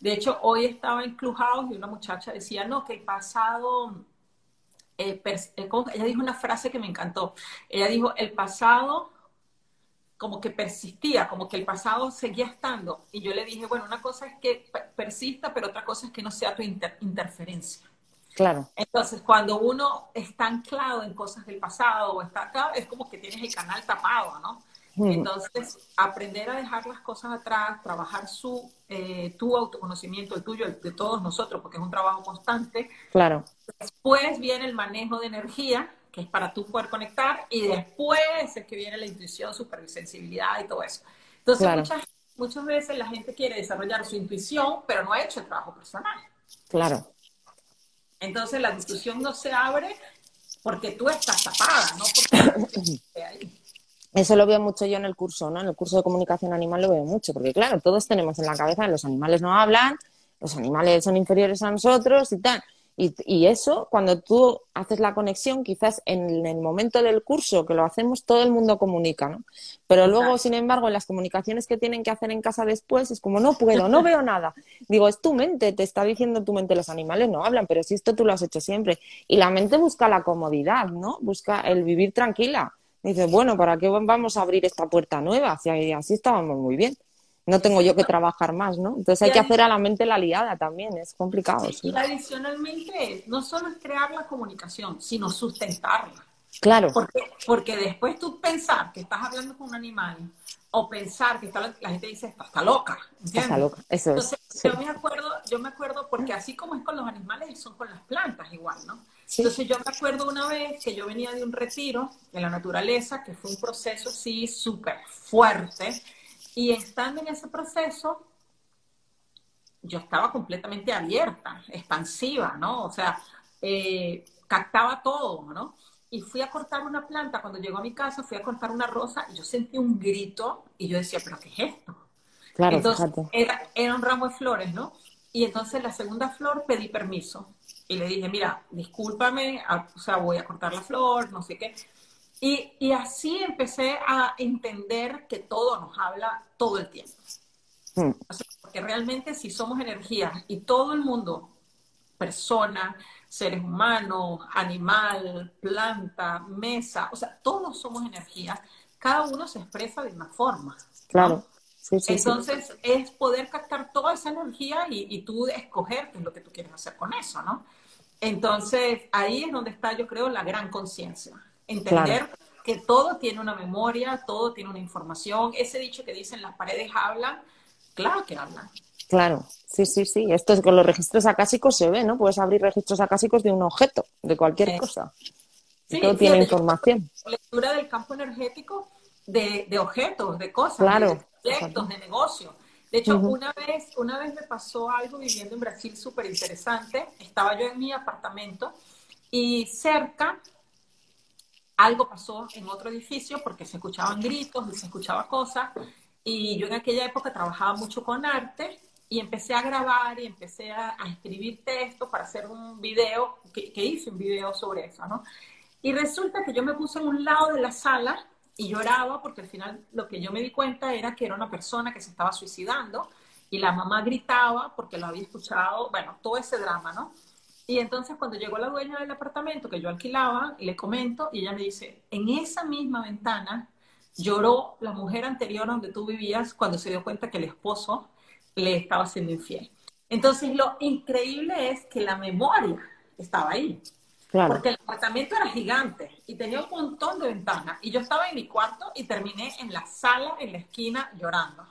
De hecho, hoy estaba en Clubhouse y una muchacha decía, no, que el pasado eh, eh, ella dijo una frase que me encantó. Ella dijo, el pasado como que persistía, como que el pasado seguía estando. Y yo le dije, bueno, una cosa es que persista, pero otra cosa es que no sea tu interferencia. Claro. Entonces, cuando uno está anclado en cosas del pasado o está acá, es como que tienes el canal tapado, ¿no? Entonces, aprender a dejar las cosas atrás, trabajar su, eh, tu autoconocimiento, el tuyo, el de todos nosotros, porque es un trabajo constante. Claro. Después viene el manejo de energía, que es para tú poder conectar, y después es que viene la intuición, supersensibilidad y todo eso. Entonces, muchas, muchas veces la gente quiere desarrollar su intuición, pero no ha hecho el trabajo personal. Claro. Entonces, la discusión no se abre porque tú estás tapada, no porque. Eso lo veo mucho yo en el curso, ¿no? En el curso de comunicación animal lo veo mucho, porque claro, todos tenemos en la cabeza los animales no hablan, los animales son inferiores a nosotros y tal. Y, eso, cuando tú haces la conexión, quizás en el momento del curso que lo hacemos, todo el mundo comunica, ¿no? Pero luego, sin embargo, en las comunicaciones que tienen que hacer en casa después, es como, no puedo, no veo nada. Digo, es tu mente, te está diciendo tu mente, los animales no hablan, pero si esto tú lo has hecho siempre. Y la mente busca la comodidad, ¿no? Busca el vivir tranquila. Dice, bueno, ¿para qué vamos a abrir esta puerta nueva? Si así estábamos muy bien no tengo yo que trabajar más, ¿no? Entonces hay que hacer a la mente la liada también, es complicado. Sí, Y adicionalmente, no solo es crear la comunicación, sino sustentarla. Claro. Porque, porque después tú pensar que estás hablando con un animal o pensar que está, la gente dice, está, loca. Está loca, eso Entonces, yo me acuerdo, yo me acuerdo, porque así como es con los animales, son con las plantas igual, ¿no? Entonces yo me acuerdo una vez que yo venía de un retiro en la naturaleza, que fue un proceso así súper fuerte, y estando en ese proceso, yo estaba completamente abierta, expansiva, ¿no? O sea, eh, captaba todo, ¿no? Y fui a cortar una planta, cuando llegó a mi casa, fui a cortar una rosa y yo sentí un grito y yo decía, ¿pero qué es esto? Claro, entonces, era, era, un ramo de flores, ¿no? Y entonces la segunda flor pedí permiso y le dije, mira, discúlpame, o sea, voy a cortar la flor, no sé qué. Y, así empecé a entender que todo nos habla todo el tiempo. Hmm. porque realmente si somos energía y todo el mundo, persona, seres humanos, animal, planta, mesa, o sea, todos somos energía, cada uno se expresa de una forma. Claro. Entonces es poder captar toda esa energía y, y, tú escoger qué es lo que tú quieres hacer con eso, ¿no? Entonces ahí es donde está, yo creo, la gran conciencia entender que todo tiene una memoria, todo tiene una información. Ese dicho que dicen las paredes hablan, claro que hablan. Claro, sí, sí, sí. Esto es con los registros acásicos se ve, ¿no? Puedes abrir registros acásicos de un objeto, de cualquier cosa. Sí, todo tiene información. Lectura del campo energético de, objetos, de cosas, de proyectos, de negocio. De hecho, una, vez, una vez me pasó algo viviendo en Brasil súper interesante. Estaba yo en mi apartamento y cerca algo pasó en otro edificio porque se escuchaban gritos y se escuchaba cosas. Y yo en aquella época trabajaba mucho con arte y empecé a grabar y empecé a, escribir textos para hacer un video, que, hice un video sobre eso, ¿no? Y resulta que yo me puse en un lado de la sala y lloraba porque al final lo que yo me di cuenta era que era una persona que se estaba suicidando y la mamá gritaba porque lo había escuchado, bueno, todo ese drama, ¿no? Y entonces cuando llegó la dueña del apartamento que yo alquilaba, le comento y ella me dice, en esa misma ventana lloró la mujer anterior donde tú vivías cuando se dio cuenta que el esposo le estaba siendo infiel. Entonces lo increíble es que la memoria estaba ahí. Porque el apartamento era gigante y tenía un montón de ventanas. Y yo estaba en mi cuarto y terminé en la sala, en la esquina, llorando.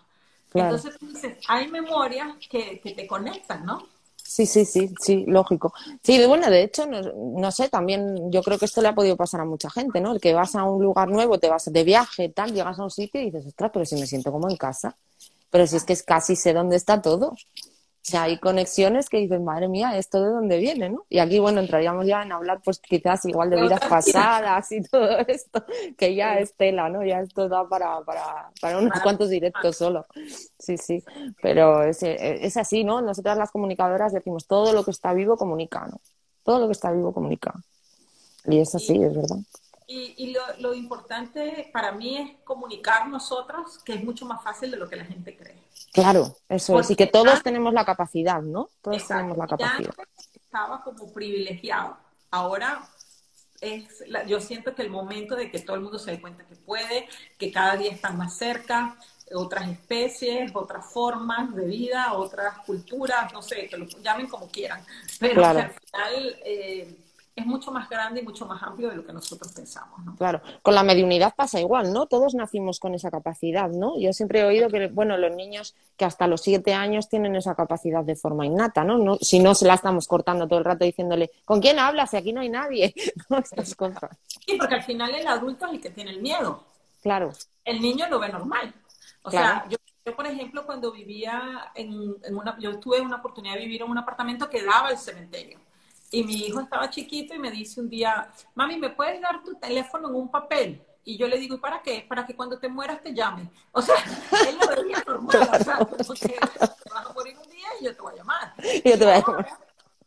Entonces tú dices, hay memorias que, que te conectan, ¿no? Sí, sí, sí, sí, lógico. Sí, bueno, de hecho, no, sé, también yo creo que esto le ha podido pasar a mucha gente, ¿no? El que vas a un lugar nuevo, te vas de viaje, tal, llegas a un sitio y dices, ostras, pero si me siento como en casa. Pero si es que es casi sé dónde está todo. O sea, hay conexiones que dices, madre mía, ¿esto de dónde viene, no? Y aquí, bueno, entraríamos ya en hablar, pues quizás igual de vidas pasadas y todo esto, que ya es tela, ¿no? Ya esto da para, para, para unos cuantos directos solo. Sí, sí. Pero es, es así, ¿no? Nosotras las comunicadoras decimos, todo lo que está vivo comunica, ¿no? Todo lo que está vivo comunica. Y es así, es verdad. Y, lo, importante para mí es comunicar nosotros, que es mucho más fácil de lo que la gente cree. Claro, eso es. Y que todos tenemos la capacidad, ¿no? Todos tenemos la capacidad. estaba como privilegiado. Ahora es yo siento que el momento de que todo el mundo se dé cuenta que puede, que cada día están más cerca, otras especies, otras formas de vida, otras culturas, no sé, que lo llamen como quieran, pero al final eh, es mucho más grande y mucho más amplio de lo que nosotros pensamos, ¿no? Claro, con la mediunidad pasa igual, ¿no? Todos nacimos con esa capacidad, ¿no? Yo siempre he oído que, bueno, los niños que hasta los siete años tienen esa capacidad de forma innata, ¿no? no si no se la estamos cortando todo el rato diciéndole, ¿con quién hablas? Si aquí no hay nadie, Estas cosas. Sí, porque al final el adulto es el que tiene el miedo. Claro. El niño lo ve normal. O sea, yo, yo, por ejemplo, cuando vivía en, en una, yo tuve una oportunidad de vivir en un apartamento que daba al cementerio. Y mi hijo estaba chiquito y me dice un día, mami, ¿me puedes dar tu teléfono en un papel? Y yo le digo, ¿y para qué? Para que cuando te mueras te llame. O sea, él lo veía normal, o sea, porque te vas a morir un día y yo te voy a llamar. Y yo te voy a llamar.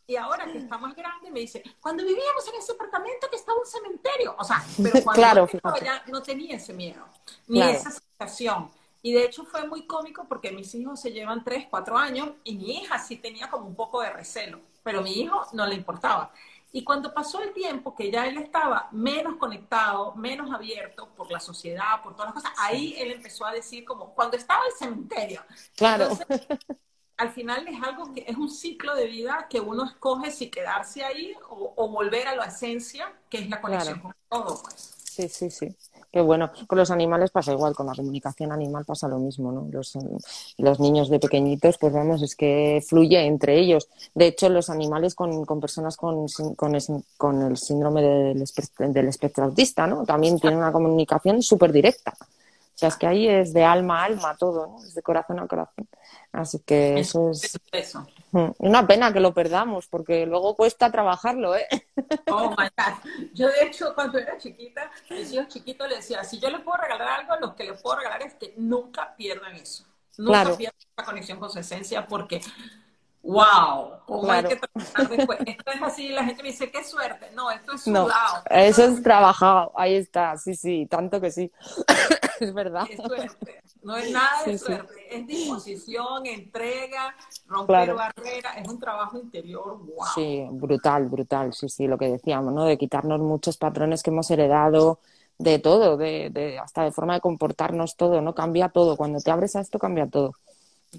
Y ahora que está más grande me dice, cuando vivíamos en ese apartamento que estaba un cementerio. O sea, pero cuando claro, yo ya no tenía ese miedo, ni claro. esa sensación. Y de hecho fue muy cómico porque mis hijos se llevan 3, 4 años y mi hija sí tenía como un poco de recelo pero a mi hijo no le importaba. Y cuando pasó el tiempo que ya él estaba menos conectado, menos abierto por la sociedad, por todas las cosas, ahí él empezó a decir como cuando estaba el cementerio. Claro. Entonces, al final es algo que es un ciclo de vida que uno escoge si quedarse ahí o, o volver a la esencia, que es la conexión claro. con todo. Pues. Sí, sí, sí. Bueno. Con los animales pasa igual, con la comunicación animal pasa lo mismo, ¿no? Los, niños de pequeñitos, pues vamos, es que fluye entre ellos. De hecho, los animales con, con personas con, con, el síndrome del, del espectro autista, ¿no? También tienen una comunicación súper directa. O sea, es que ahí es de alma a alma todo, ¿no? Es de corazón a corazón. Así que eso es... Eso. Una pena que lo perdamos, porque luego cuesta trabajarlo, ¿eh? Oh, my God. Yo, de hecho, cuando era chiquita, mis hijos chiquitos le decía, si yo les puedo regalar algo, lo que les puedo regalar es que nunca pierdan eso. Nunca Claro. pierdan esa conexión con su esencia, porque, wow, ¿cómo Claro. hay que trabajar después? Esto es así, la gente me dice, qué suerte. No, esto es No, sudado. eso es trabajado, ahí está, sí, sí, tanto que sí. es verdad. Es suerte. No es nada de Sí, sí. suerte. Es disposición, entrega, romper Claro. barreras. Es un trabajo interior. Wow. Sí, brutal, brutal, sí, sí, lo que decíamos, ¿no? De quitarnos muchos patrones que hemos heredado, de todo, de, de, hasta de forma de comportarnos todo, ¿no? Cambia todo, cuando te abres a esto cambia todo.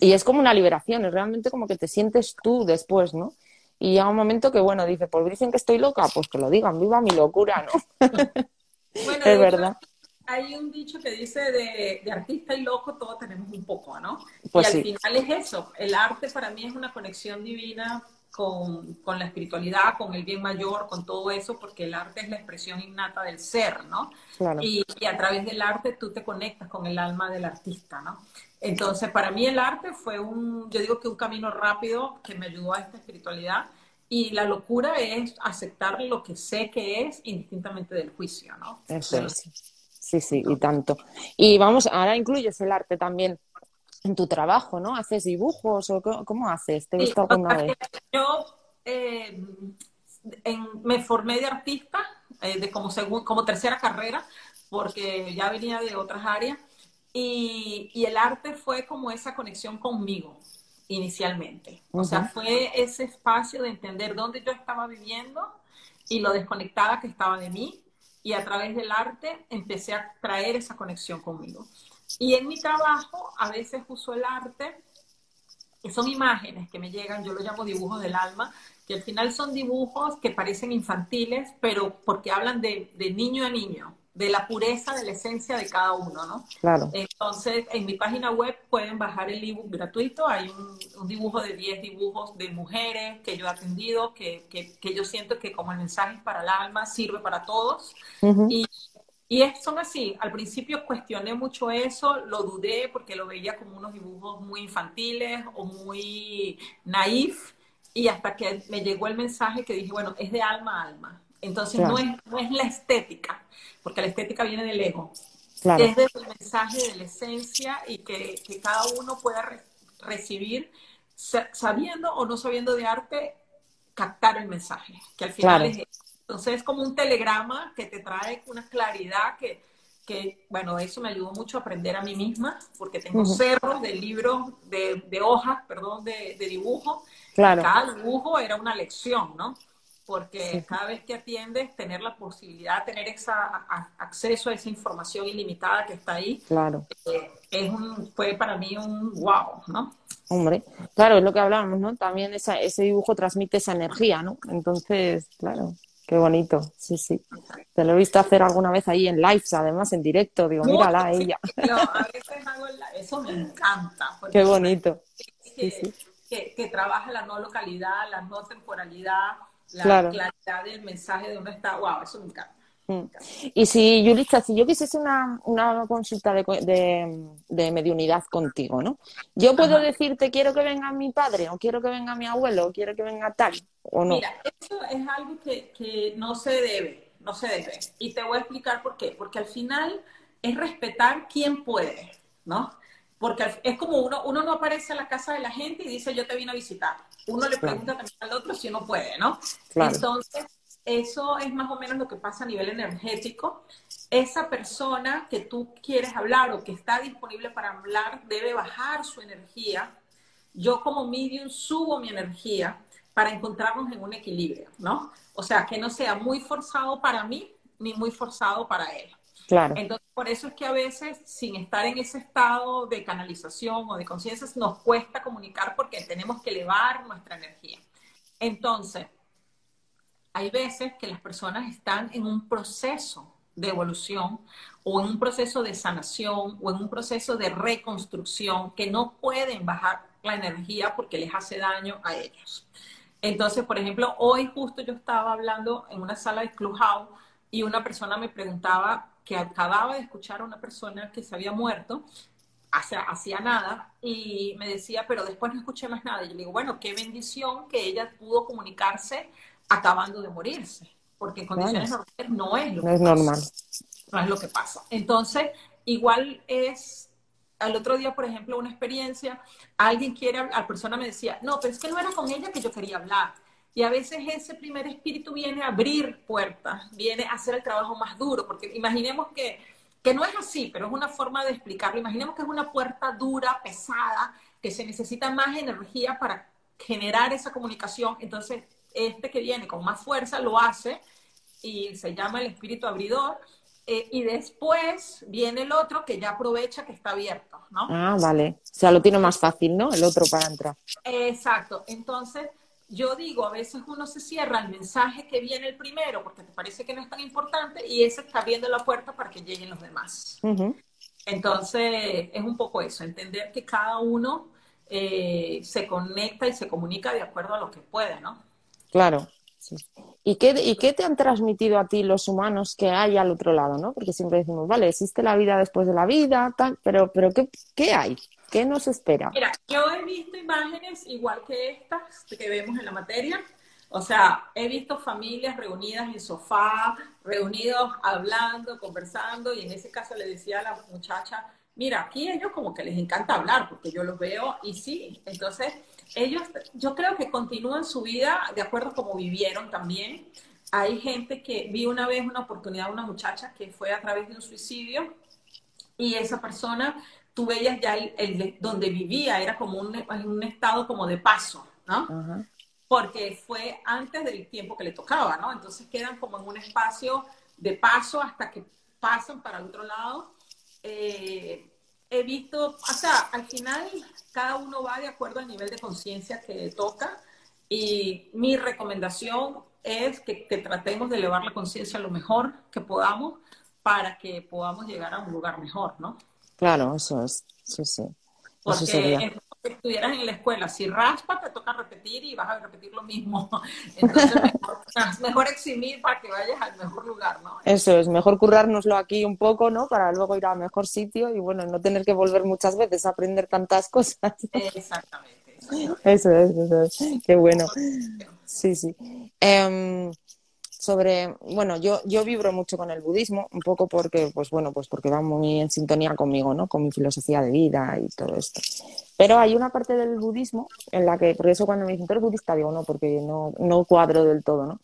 Y es como una liberación, es realmente como que te sientes tú después, ¿no? Y llega un momento que, bueno, dice, pues dicen que estoy loca, pues que lo digan, viva mi locura, ¿no? Bueno, Es hecho, verdad. Hay un dicho que dice de, de artista y loco todos tenemos un poco, ¿no? Pues y al sí. final es eso. El arte para mí es una conexión divina con, con la espiritualidad, con el bien mayor, con todo eso, porque el arte es la expresión innata del ser, ¿no? Claro. Y, y a través del arte tú te conectas con el alma del artista, ¿no? Entonces, para mí el arte fue un, yo digo que un camino rápido que me ayudó a esta espiritualidad. Y la locura es aceptar lo que sé que es indistintamente del juicio, ¿no? Eso es. Sí, sí, y tanto. Y vamos, ahora incluyes el arte también en tu trabajo, ¿no? ¿Haces dibujos o co- cómo haces? ¿Te he visto alguna vez? Yo eh, en- me formé de artista, eh, de como, segun- como tercera carrera, porque ya venía de otras áreas, y, y el arte fue como esa conexión conmigo inicialmente. O sea, fue ese espacio de entender dónde yo estaba viviendo y lo desconectada que estaba de mí, y a través del arte empecé a traer esa conexión conmigo. Y en mi trabajo a veces uso el arte que son imágenes que me llegan, yo lo llamo dibujos del alma, que al final son dibujos que parecen infantiles, pero porque hablan de, de niño a niño, de la pureza, de la esencia de cada uno, ¿no? Claro, Entonces, en mi página web pueden bajar el ebook gratuito. Hay un, un dibujo de 10 dibujos de mujeres que yo he atendido, que, que, que yo siento que como el mensaje es para el alma, sirve para todos. Ujú. Y, y es, son así. Al principio cuestioné mucho eso, lo dudé porque lo veía como unos dibujos muy infantiles o muy naif. Y hasta que me llegó el mensaje que dije, bueno, es de alma a alma. Entonces Claro. no, es, no es la estética, porque la estética viene del ego claro, es desde el mensaje de la esencia y que, que cada uno pueda re- recibir, sa- sabiendo o no sabiendo de arte, captar el mensaje, que al final Claro. es. Entonces es como un telegrama que te trae una claridad que, que, bueno, eso me ayudó mucho a aprender a mí misma, porque tengo Ujú. cerros de libros, de, de hojas, perdón, de, de dibujo. claro, Cada dibujo era una lección, ¿no? Porque Sí. cada vez que atiendes, tener la posibilidad de tener esa, a- acceso a esa información ilimitada que está ahí, claro. eh, es un, fue para mí un wow, ¿no? Hombre, claro, es lo que hablábamos, ¿no? También esa, ese dibujo transmite esa energía, ¿no? Entonces, claro, Qué bonito, sí, sí. Te lo he visto hacer alguna vez ahí en lives, además en directo. Digo, mírala ella. a veces hago eso me encanta. Qué bonito. Que, que, trabaja la no localidad, la no temporalidad, la claridad del mensaje de uno está. Wow, eso me encanta. Mm. Y si, Yulitza, si yo quisiese una, una consulta de, de, de, mediunidad contigo, ¿no? Yo puedo decirte, quiero que venga mi padre, o quiero que venga mi abuelo, o quiero que venga tal, o no. Mira, eso es algo que, que no se debe, no se debe. Y te voy a explicar por qué. Porque al final es respetar quién puede, ¿no? Porque es como uno, uno no aparece en la casa de la gente y dice, yo te vine a visitar. Uno le pregunta también al otro si uno puede, ¿no? Entonces, eso es más o menos lo que pasa a nivel energético. Esa persona que tú quieres hablar o que está disponible para hablar debe bajar su energía. Yo como medium subo mi energía para encontrarnos en un equilibrio, ¿no? O sea, que no sea muy forzado para mí ni muy forzado para él. Claro. Entonces, por eso es que a veces, sin estar en ese estado de canalización o de conciencia, nos cuesta comunicar porque tenemos que elevar nuestra energía. Entonces, hay veces que las personas están en un proceso de evolución o en un proceso de sanación o en un proceso de reconstrucción que no pueden bajar la energía porque les hace daño a ellos. Entonces, por ejemplo, hoy justo yo estaba hablando en una sala de Clubhouse y una persona me preguntaba que acababa de escuchar a una persona que se había muerto hacía nada y me decía, pero después no escuché más nada. Y yo le digo, bueno, qué bendición que ella pudo comunicarse acabando de morirse, porque en condiciones normales no es lo no es normal. No es lo que pasa. Entonces, igual es, al otro día, por ejemplo, una experiencia, alguien quiere, la persona me decía, no, pero es que no era con ella que yo quería hablar. Y a veces ese primer espíritu viene a abrir puertas, viene a hacer el trabajo más duro, porque imaginemos que, que no es así, pero es una forma de explicarlo. Imaginemos que es una puerta dura, pesada, que se necesita más energía para generar esa comunicación. Entonces, este que viene con más fuerza lo hace y se llama el espíritu abridor. Eh, y después viene el otro que ya aprovecha que está abierto, ¿no? Ah, vale. O sea, lo tiene más fácil, ¿no? El otro para entrar. Exacto. Entonces, yo digo, a veces uno se cierra el mensaje que viene el primero porque te parece que no es tan importante y ese está abriendo la puerta para que lleguen los demás. Entonces, es un poco eso, entender que cada uno eh, se conecta y se comunica de acuerdo a lo que puede, ¿no? Claro. ¿Y, qué, ¿Y qué te han transmitido a ti los humanos que hay al otro lado? ¿no? Porque siempre decimos, vale, existe la vida después de la vida, tal, pero, pero ¿qué, ¿qué hay? ¿Qué nos espera? Mira, yo he visto imágenes igual que estas que vemos en la materia. O sea, he visto familias reunidas en sofá, reunidos hablando, conversando, y en ese caso le decía a la muchacha, mira, aquí ellos como que les encanta hablar, porque yo los veo y sí, entonces ellos, yo creo que continúan su vida de acuerdo a como vivieron también. Hay gente que vi una vez una oportunidad, una muchacha que fue a través de un suicidio y esa persona, tú veías ya el, donde vivía, era como un, un, estado como de paso, ¿no? Porque fue antes del tiempo que le tocaba, ¿no? Entonces quedan como en un espacio de paso hasta que pasan para el otro lado. Eh, he visto, o sea, al final cada uno va de acuerdo al nivel de conciencia que toca y mi recomendación es que, tratemos de elevar la conciencia lo mejor que podamos para que podamos llegar a un lugar mejor, ¿no? Claro, eso es, sí, sí. Porque estuvieras en la escuela, si raspa te toca repetir y vas a repetir lo mismo. Entonces, mejor, mejor eximir para que vayas al mejor lugar, ¿no? Eso es, mejor currárnoslo aquí un poco, ¿no? Para luego ir al mejor sitio y, bueno, no tener que volver muchas veces a aprender tantas cosas. Exactamente. Eso es, eso es. Qué bueno. Sí, sí. Em, sobre, bueno, yo, yo vibro mucho con el budismo, un poco porque, pues bueno, pues porque va muy en sintonía conmigo, ¿no? Con mi filosofía de vida y todo esto. Pero hay una parte del budismo en la que, por eso cuando me dicen, ¿tú eres budista? Digo, no, porque no, no cuadro del todo, ¿no?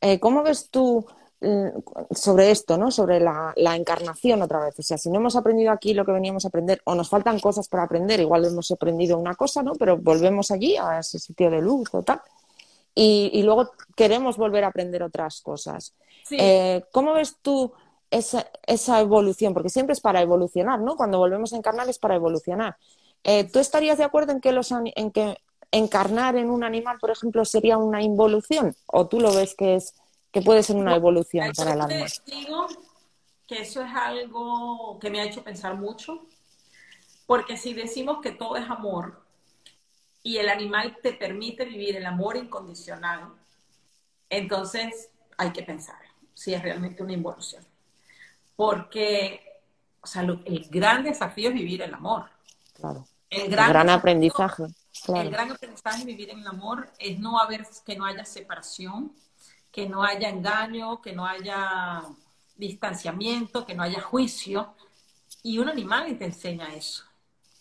Eh, ¿Cómo ves tú mm, sobre esto, ¿no? Sobre la, la, encarnación otra vez. O sea, si no hemos aprendido aquí lo que veníamos a aprender, o nos faltan cosas para aprender, igual hemos aprendido una cosa, ¿no? Pero volvemos allí, a ese sitio de luz o tal y, luego queremos volver a aprender otras cosas. Eh, ¿Cómo ves tú esa, esa, evolución? Porque siempre es para evolucionar, ¿no? Cuando volvemos a encarnar es para evolucionar. Eh, ¿Tú estarías de acuerdo en que, los, en que encarnar en un animal, por ejemplo, sería una involución? ¿O tú lo ves que es que puede ser una evolución para el alma. Digo que eso es algo que me ha hecho pensar mucho, porque si decimos que todo es amor y el animal te permite vivir el amor incondicional, entonces hay que pensar si es realmente una involución. Porque, o sea, el gran desafío es vivir el amor. Claro. El gran, aprendizaje. El gran aprendizaje de vivir en el amor es no haber, que no haya separación, que no haya engaño, que no haya distanciamiento, que no haya juicio. Y un animal te enseña eso.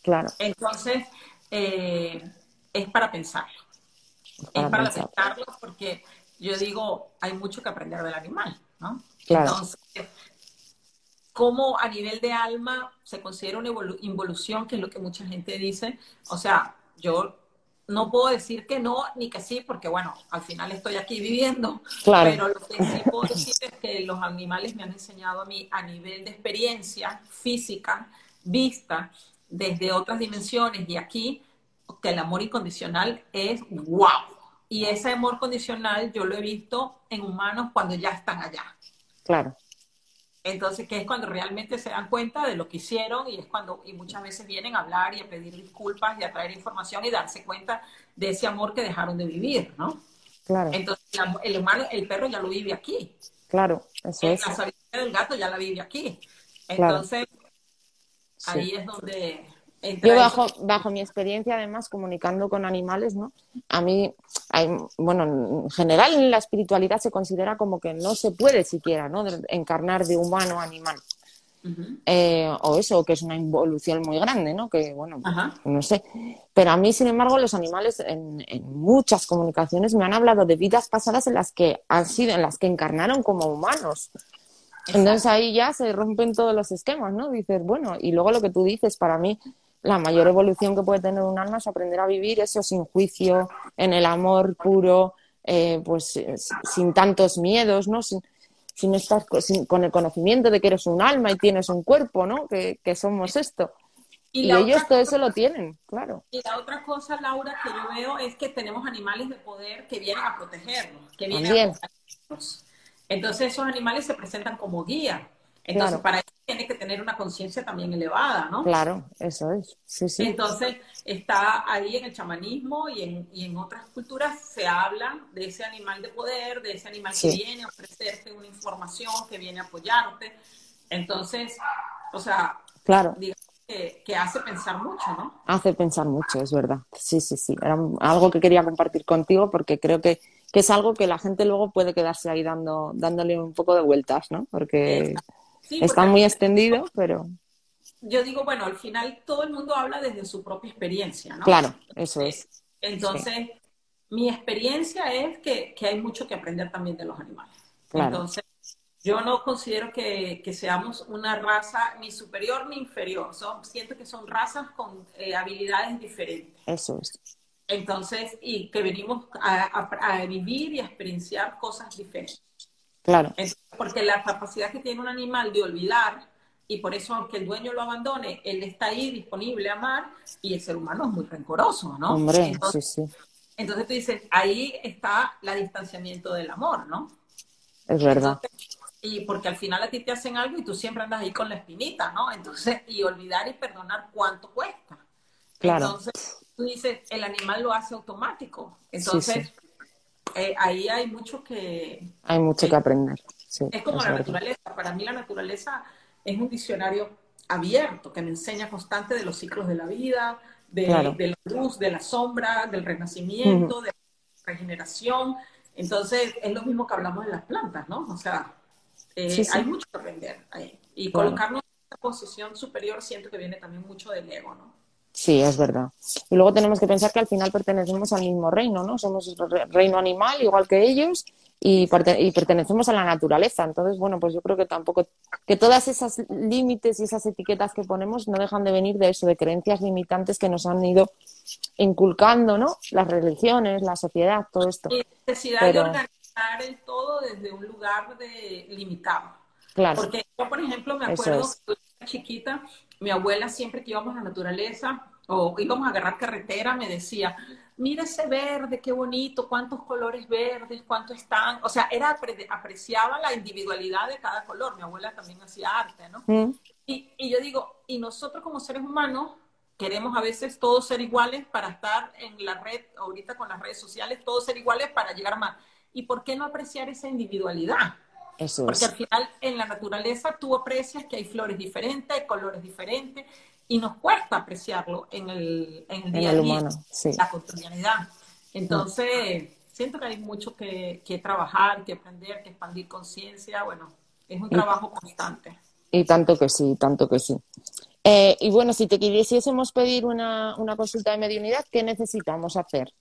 Claro. Entonces, eh, es para pensarlo. es para pensarlo porque yo digo, hay mucho que aprender del animal, ¿no? Entonces, ¿cómo a nivel de alma se considera una involución, que es lo que mucha gente dice? O sea, yo no puedo decir que no ni que sí, porque bueno, al final estoy aquí viviendo. Claro. Pero lo que sí puedo decir es que los animales me han enseñado a mí a nivel de experiencia física, vista desde otras dimensiones y aquí, que el amor incondicional es wow. Y ese amor condicional yo lo he visto en humanos cuando ya están allá. Claro. Entonces, que es cuando realmente se dan cuenta de lo que hicieron y es cuando, y muchas veces vienen a hablar y a pedir disculpas y a traer información y darse cuenta de ese amor que dejaron de vivir, ¿no? Claro. Entonces, el humano, el perro ya lo vive aquí. Claro, eso es. La del gato ya la vive aquí. Entonces, ahí es donde yo bajo, bajo mi experiencia, además, comunicando con animales, ¿no? A mí, hay, bueno, en general en la espiritualidad se considera como que no se puede siquiera, ¿no? encarnar de humano a animal. Eh, o eso, que es una involución muy grande, ¿no? Que, bueno, no sé. Pero a mí, sin embargo, los animales en, en, muchas comunicaciones me han hablado de vidas pasadas en las que han sido, en las que encarnaron como humanos. Entonces ahí ya se rompen todos los esquemas, ¿no? Dices, bueno, y luego lo que tú dices, para mí, la mayor evolución que puede tener un alma es aprender a vivir eso sin juicio, en el amor puro, eh, pues sin tantos miedos, ¿no? Sin, sin estar con el conocimiento de que eres un alma y tienes un cuerpo, ¿no? Que, somos esto. Y, ellos todo eso lo tienen, claro. Y la otra cosa, Laura, que yo veo es que tenemos animales de poder que vienen a protegernos, que vienen a protegernos. Entonces esos animales se presentan como guía. Entonces, para eso tiene que tener una conciencia también elevada, ¿no? Claro, eso es. Sí, sí. Entonces, está ahí en el chamanismo y en, y en otras culturas se habla de ese animal de poder, de ese animal que viene a ofrecerte una información, que viene a apoyarte. Entonces, o sea, claro. que, que, hace pensar mucho, ¿no? Hace pensar mucho, es verdad. Sí, sí, sí. Era algo que quería compartir contigo porque creo que, que es algo que la gente luego puede quedarse ahí dando, dándole un poco de vueltas, ¿no? Porque... Está muy extendido, pero... Yo digo, bueno, al final todo el mundo habla desde su propia experiencia, ¿no? Claro, eso es. Entonces, mi experiencia es que, hay mucho que aprender también de los animales. Entonces, yo no considero que, seamos una raza ni superior ni inferior. Son, siento que son razas con eh, habilidades diferentes. Eso es. Entonces, y que venimos a vivir y a experienciar cosas diferentes. Claro. porque la capacidad que tiene un animal de olvidar, y por eso aunque el dueño lo abandone, él está ahí disponible a amar, y el ser humano es muy rencoroso, ¿no? Hombre, entonces, sí, sí. Entonces tú dices, ahí está el distanciamiento del amor, ¿no? Es verdad. y porque al final a ti te hacen algo y tú siempre andas ahí con la espinita, ¿no? Entonces, y olvidar y perdonar cuánto cuesta. Claro. Entonces, tú dices, el animal lo hace automático. Entonces, eh, ahí hay mucho que... Hay mucho que aprender. es como la naturaleza. Para mí la naturaleza es un diccionario abierto que me enseña constante de los ciclos de la vida, de, la luz, de la sombra, del renacimiento, de la regeneración. Entonces, es lo mismo que hablamos de las plantas, ¿no? O sea, eh, hay mucho que aprender ahí. Y colocarnos en una posición superior siento que viene también mucho del ego, ¿no? Sí, es verdad. Y luego tenemos que pensar que al final pertenecemos al mismo reino, ¿no? Somos reino animal, igual que ellos, y, pertenecemos a la naturaleza. Entonces, bueno, pues yo creo que tampoco, que todas esas límites y esas etiquetas que ponemos no dejan de venir de eso, de creencias limitantes que nos han ido inculcando, ¿no? Las religiones, la sociedad, todo esto. Y necesidad de organizar el todo desde un lugar de limitado. Claro. Porque yo, por ejemplo, me acuerdo cuando era chiquita, mi abuela siempre que íbamos a la naturaleza o íbamos a agarrar carretera me decía, mira ese verde, qué bonito, cuántos colores verdes, cuántos están. O sea, era apreciaba la individualidad de cada color. Mi abuela también hacía arte, ¿no? Mm. Y, y yo digo, y nosotros como seres humanos queremos a veces todos ser iguales para estar en la red, ahorita con las redes sociales, todos ser iguales para llegar más. ¿Y por qué no apreciar esa individualidad? Eso Porque al final en la naturaleza tú aprecias que hay flores diferentes, hay colores diferentes, y nos cuesta apreciarlo en el, en el día a día, la cotidianidad. Entonces, siento que hay mucho que, que trabajar, que aprender, que expandir conciencia. Bueno, es un trabajo constante. Y tanto que sí, tanto que sí. Eh, y bueno, si te quisiésemos pedir una, una consulta de mediunidad, ¿qué necesitamos hacer?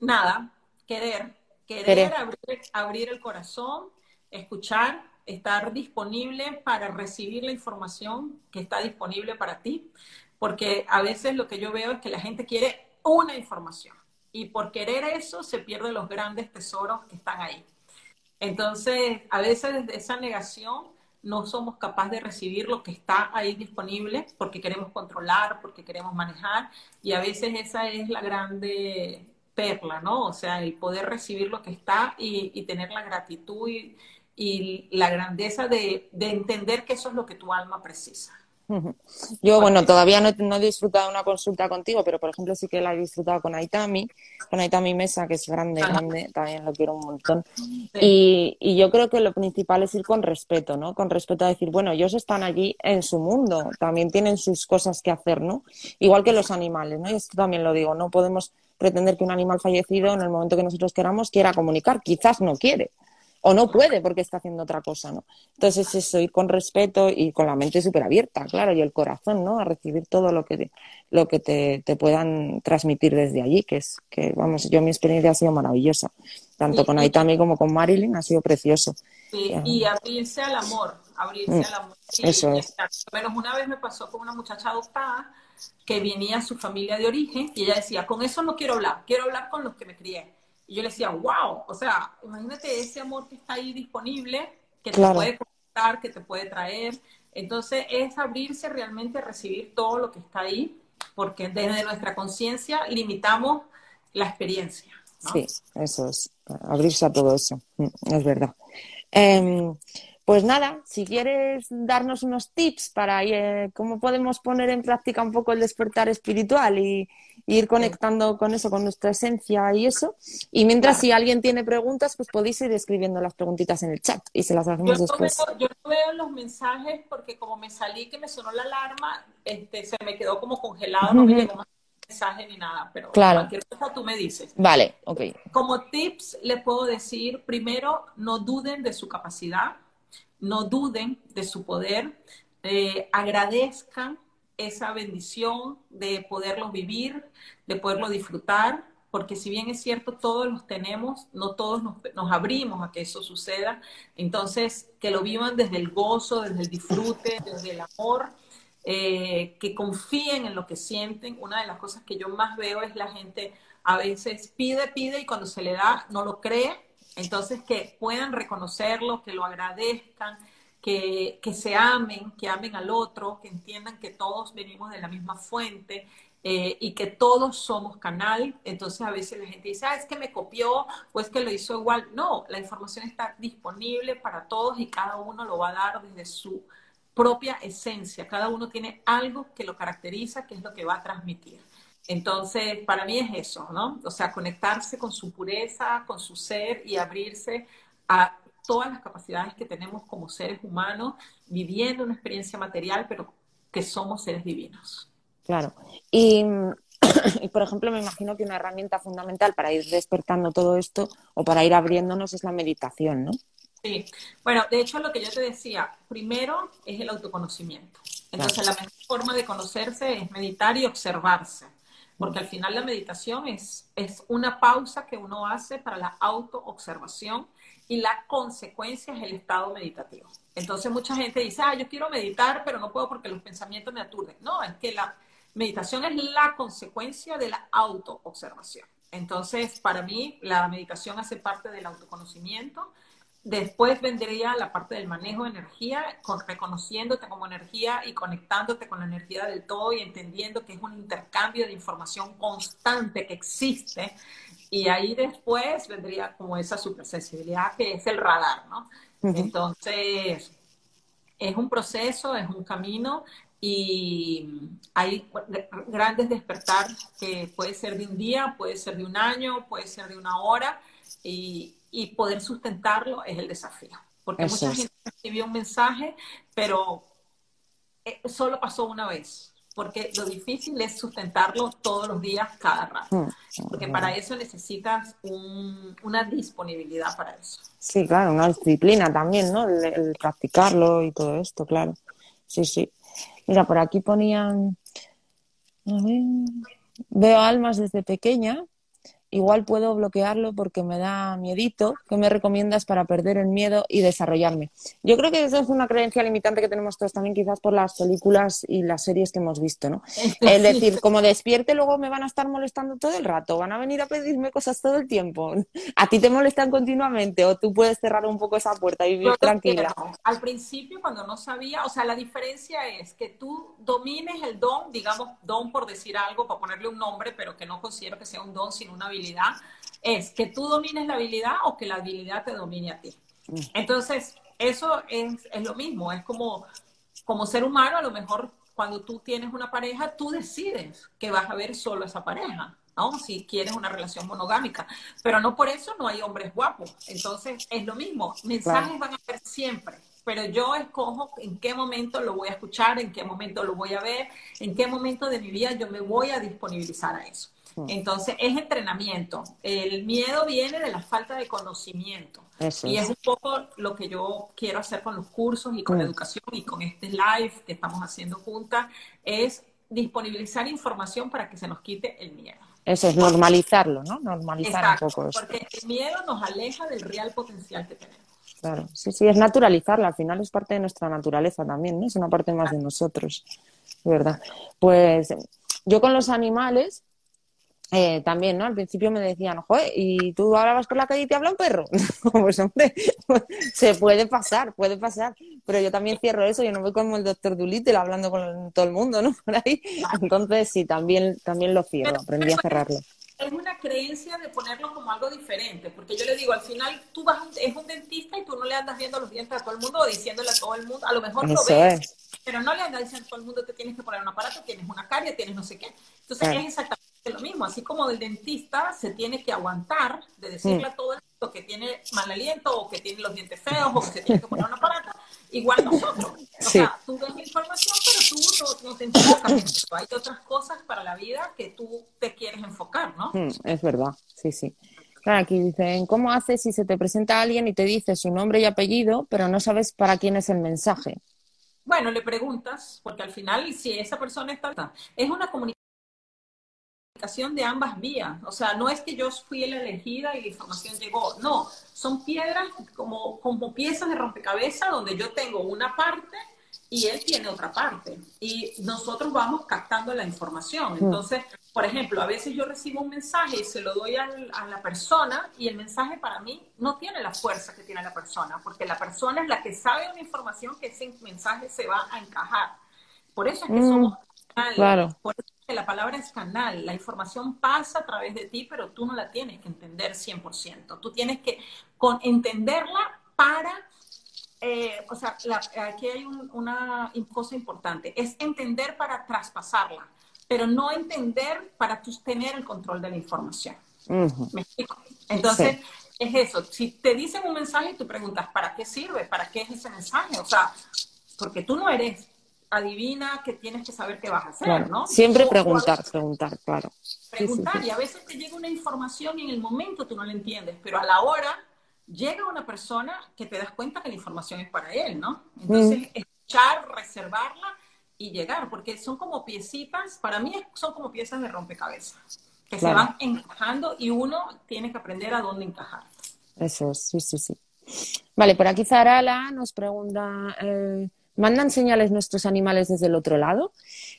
Nada, querer, querer, Abrir, abrir, el corazón, escuchar, estar disponible para recibir la información que está disponible para ti, porque a veces lo que yo veo es que la gente quiere una información y por querer eso se pierden los grandes tesoros que están ahí. Entonces, a veces desde esa negación no somos capaces de recibir lo que está ahí disponible porque queremos controlar, porque queremos manejar y a veces esa es la grande perla, ¿no? O sea, el poder recibir lo que está y, tener la gratitud y la grandeza de, de entender que eso es lo que tu alma precisa. Yo, bueno, todavía no, he disfrutado una consulta contigo, pero por ejemplo sí que la he disfrutado con Aitami, con Aitami Mesa, que es grande, grande, también lo quiero un montón. Y, y, yo creo que lo principal es ir con respeto, ¿no? Con respeto a decir, bueno, ellos están allí en su mundo, también tienen sus cosas que hacer, ¿no? Igual que los animales, ¿no? Y esto también lo digo, no podemos pretender que un animal fallecido en el momento que nosotros queramos quiera comunicar, quizás no quiere o no puede porque está haciendo otra cosa, ¿no? Entonces eso, ir con respeto y con la mente súper abierta, claro, y el corazón, ¿no? A recibir todo lo que, lo que te, te, puedan transmitir desde allí, que es, que vamos, yo mi experiencia ha sido maravillosa, tanto con Aitami como con Marilyn, ha sido precioso. Sí, y abrirse al amor, abrirse mm, al amor. eso es. Menos una vez me pasó con una muchacha adoptada que venía a su familia de origen y ella decía, con eso no quiero hablar, quiero hablar con los que me crié y yo le decía, wow, o sea, imagínate ese amor que está ahí disponible, que te puede conectar, que te puede traer. Entonces es abrirse realmente a recibir todo lo que está ahí, porque desde nuestra conciencia limitamos la experiencia. Sí, eso es, abrirse a todo eso, mm, es verdad. Em, pues nada, si quieres darnos unos tips para eh, cómo podemos poner en práctica un poco el despertar espiritual y, ir conectando con eso, con nuestra esencia y eso. Y mientras si alguien tiene preguntas, pues podéis ir escribiendo las preguntitas en el chat y se las hacemos después. yo no veo los mensajes porque como me salí que me sonó la alarma, este, se me quedó como congelado, no me llegó más mensaje ni nada, pero claro. cualquier cosa tú me dices. Vale, ok. Como tips le puedo decir, primero, no duden de su capacidad, no duden de su poder, eh, agradezcan esa bendición de poderlo vivir, de poderlo disfrutar, porque si bien es cierto, todos los tenemos, no todos nos, abrimos a que eso suceda, entonces que lo vivan desde el gozo, desde el disfrute, desde el amor, eh, que confíen en lo que sienten. Una de las cosas que yo más veo es la gente a veces pide, pide y cuando se le da no lo cree, entonces que puedan reconocerlo, que lo agradezcan, que, se amen, que amen al otro, que entiendan que todos venimos de la misma fuente eh, y que todos somos canal. Entonces a veces la gente dice, ah, es que me copió o es que lo hizo igual. No, la información está disponible para todos y cada uno lo va a dar desde su propia esencia. Cada uno tiene algo que lo caracteriza, que es lo que va a transmitir. Entonces, para mí es eso, ¿no? O sea, conectarse con su pureza, con su ser y abrirse a todas las capacidades que tenemos como seres humanos, viviendo una experiencia material, pero que somos seres divinos. Claro. Y, y, por ejemplo, me imagino que una herramienta fundamental para ir despertando todo esto o para ir abriéndonos es la meditación, ¿no? Sí. Bueno, de hecho, lo que yo te decía, primero es el autoconocimiento. Entonces, la mejor forma de conocerse es meditar y observarse porque al final la meditación es, es una pausa que uno hace para la autoobservación y la consecuencia es el estado meditativo. Entonces mucha gente dice, ah, yo quiero meditar, pero no puedo porque los pensamientos me aturden. No, es que la meditación es la consecuencia de la autoobservación. Entonces, para mí, la meditación hace parte del autoconocimiento, Después vendría la parte del manejo de energía, con, reconociéndote como energía y conectándote con la energía del todo y entendiendo que es un intercambio de información constante que existe. Y ahí después vendría como esa supersensibilidad que es el radar, ¿no? Entonces, es un proceso, es un camino y hay grandes despertar que puede ser de un día, puede ser de un año, puede ser de una hora y, y poder sustentarlo es el desafío. Porque mucha gente recibió un mensaje, pero eh, solo pasó una vez. Porque lo difícil es sustentarlo todos los días, cada rato. Mm, porque para eso necesitas una disponibilidad para eso. Sí, claro, una disciplina también, ¿no? El, practicarlo y todo esto, claro. Sí, sí. Mira, por aquí ponían. veo almas desde pequeña igual puedo bloquearlo porque me da miedito. ¿Qué me recomiendas para perder el miedo y desarrollarme? Yo creo que eso es una creencia limitante que tenemos todos también, quizás por las películas y las series que hemos visto, ¿no? Es decir, como despierte, luego me van a estar molestando todo el rato, van a venir a pedirme cosas todo el tiempo. A ti te molestan continuamente o tú puedes cerrar un poco esa puerta y vivir tranquila. Al principio, cuando no sabía, o sea, la diferencia es que tú domines el don, digamos, don por decir algo, para ponerle un nombre, pero que no considero que sea un don, sino una habilidad es que tú domines la habilidad o que la habilidad te domine a ti. Mm. Entonces, eso es, lo mismo, es como, como ser humano, a lo mejor cuando tú tienes una pareja, tú decides que vas a ver solo esa pareja. ¿no? Si quieres una relación monogámica. Pero no por eso no hay hombres guapos. Entonces, es lo mismo. Mensajes van a haber siempre. Pero yo escojo en qué momento lo voy a escuchar, en qué momento lo voy a ver, en qué momento de mi vida yo me voy a disponibilizar a eso. Entonces, es entrenamiento. El miedo viene de la falta de conocimiento. y es. un poco lo que yo quiero hacer con los cursos y con la educación y con este live que estamos haciendo juntas, es disponibilizar información para que se nos quite el miedo. Eso es normalizarlo, ¿no? Normalizar un poco eso. Porque el miedo nos aleja del real potencial que tenemos. Claro, sí, sí, es naturalizarlo. Al final es parte de nuestra naturaleza también, ¿no? Es una parte más de nosotros, ¿verdad? Pues yo con los animales, eh, también, ¿no? Al principio me decían, joder, ¿y tú ahora vas por la calle y te habla un perro? pues hombre, se puede pasar, puede pasar. Pero yo también cierro eso, yo no voy como el doctor Dulittle hablando con todo el mundo, ¿no? Por ahí. Entonces, sí, también, también lo cierro, aprendí a cerrarlo. Es una creencia de ponerlo como algo diferente, porque yo le digo, al final tú vas, es un dentista y tú no le andas viendo los dientes a todo el mundo o diciéndole a todo el mundo, a lo mejor lo ves, pero no le andas diciendo a todo el mundo que tienes que poner un aparato, tienes una caria, tienes no sé qué. Entonces es exactamente lo mismo, así como del dentista se tiene que aguantar de decirle a todo el mundo que tiene mal aliento o que tiene los dientes feos o que se tiene que poner un aparato, igual nosotros. O sea, tú ves la información, pero tú no, te enfocas en eso. Hay otras cosas para la vida que tú te quieres enfocar, ¿no? Mm, es verdad, sí, sí. Claro, aquí dicen, ¿cómo haces si se te presenta alguien y te dice su nombre y apellido, pero no sabes para quién es el mensaje? Bueno, le preguntas, porque al final, si esa persona está... Es una comunicación de ambas vías. O sea, no es que yo fui la elegida y la información llegó. No, son piedras como, como piezas de rompecabezas donde yo tengo una parte y él tiene otra parte. Y nosotros vamos captando la información. Mm. Entonces, por ejemplo, a veces yo recibo un mensaje y se lo doy a la persona y el mensaje para mí no tiene la fuerza que tiene la persona, porque la persona es la que sabe una información que ese mensaje se va a encajar. Por eso es que mm, somos Claro la palabra es canal, la información pasa a través de ti, pero tú no la tienes que entender 100%. Tú tienes que con, entenderla para, eh, o sea, aquí hay una cosa importante, es entender para traspasarla, pero no entender para tener el control de la información. ¿Me explico? Entonces, es eso. Si te dicen un mensaje y tú preguntas, ¿para qué sirve? ¿Para qué es ese mensaje? O sea, porque tú no eres adivina que tienes que saber qué vas a hacer, ¿no? Siempre preguntar, preguntar, claro. Preguntar, y a veces te llega una información y en el momento tú no la entiendes, pero a la hora llega una persona que te das cuenta que la información es para él, ¿no? Entonces, mm. escuchar, reservarla y llegar, porque son como piecitas, para mí son como piezas de rompecabezas, que se van encajando y uno tiene que aprender a dónde encajar. Eso, sí, sí, sí. Vale, por aquí Zarala nos pregunta... Eh, ¿Mandan señales nuestros animales desde el otro lado?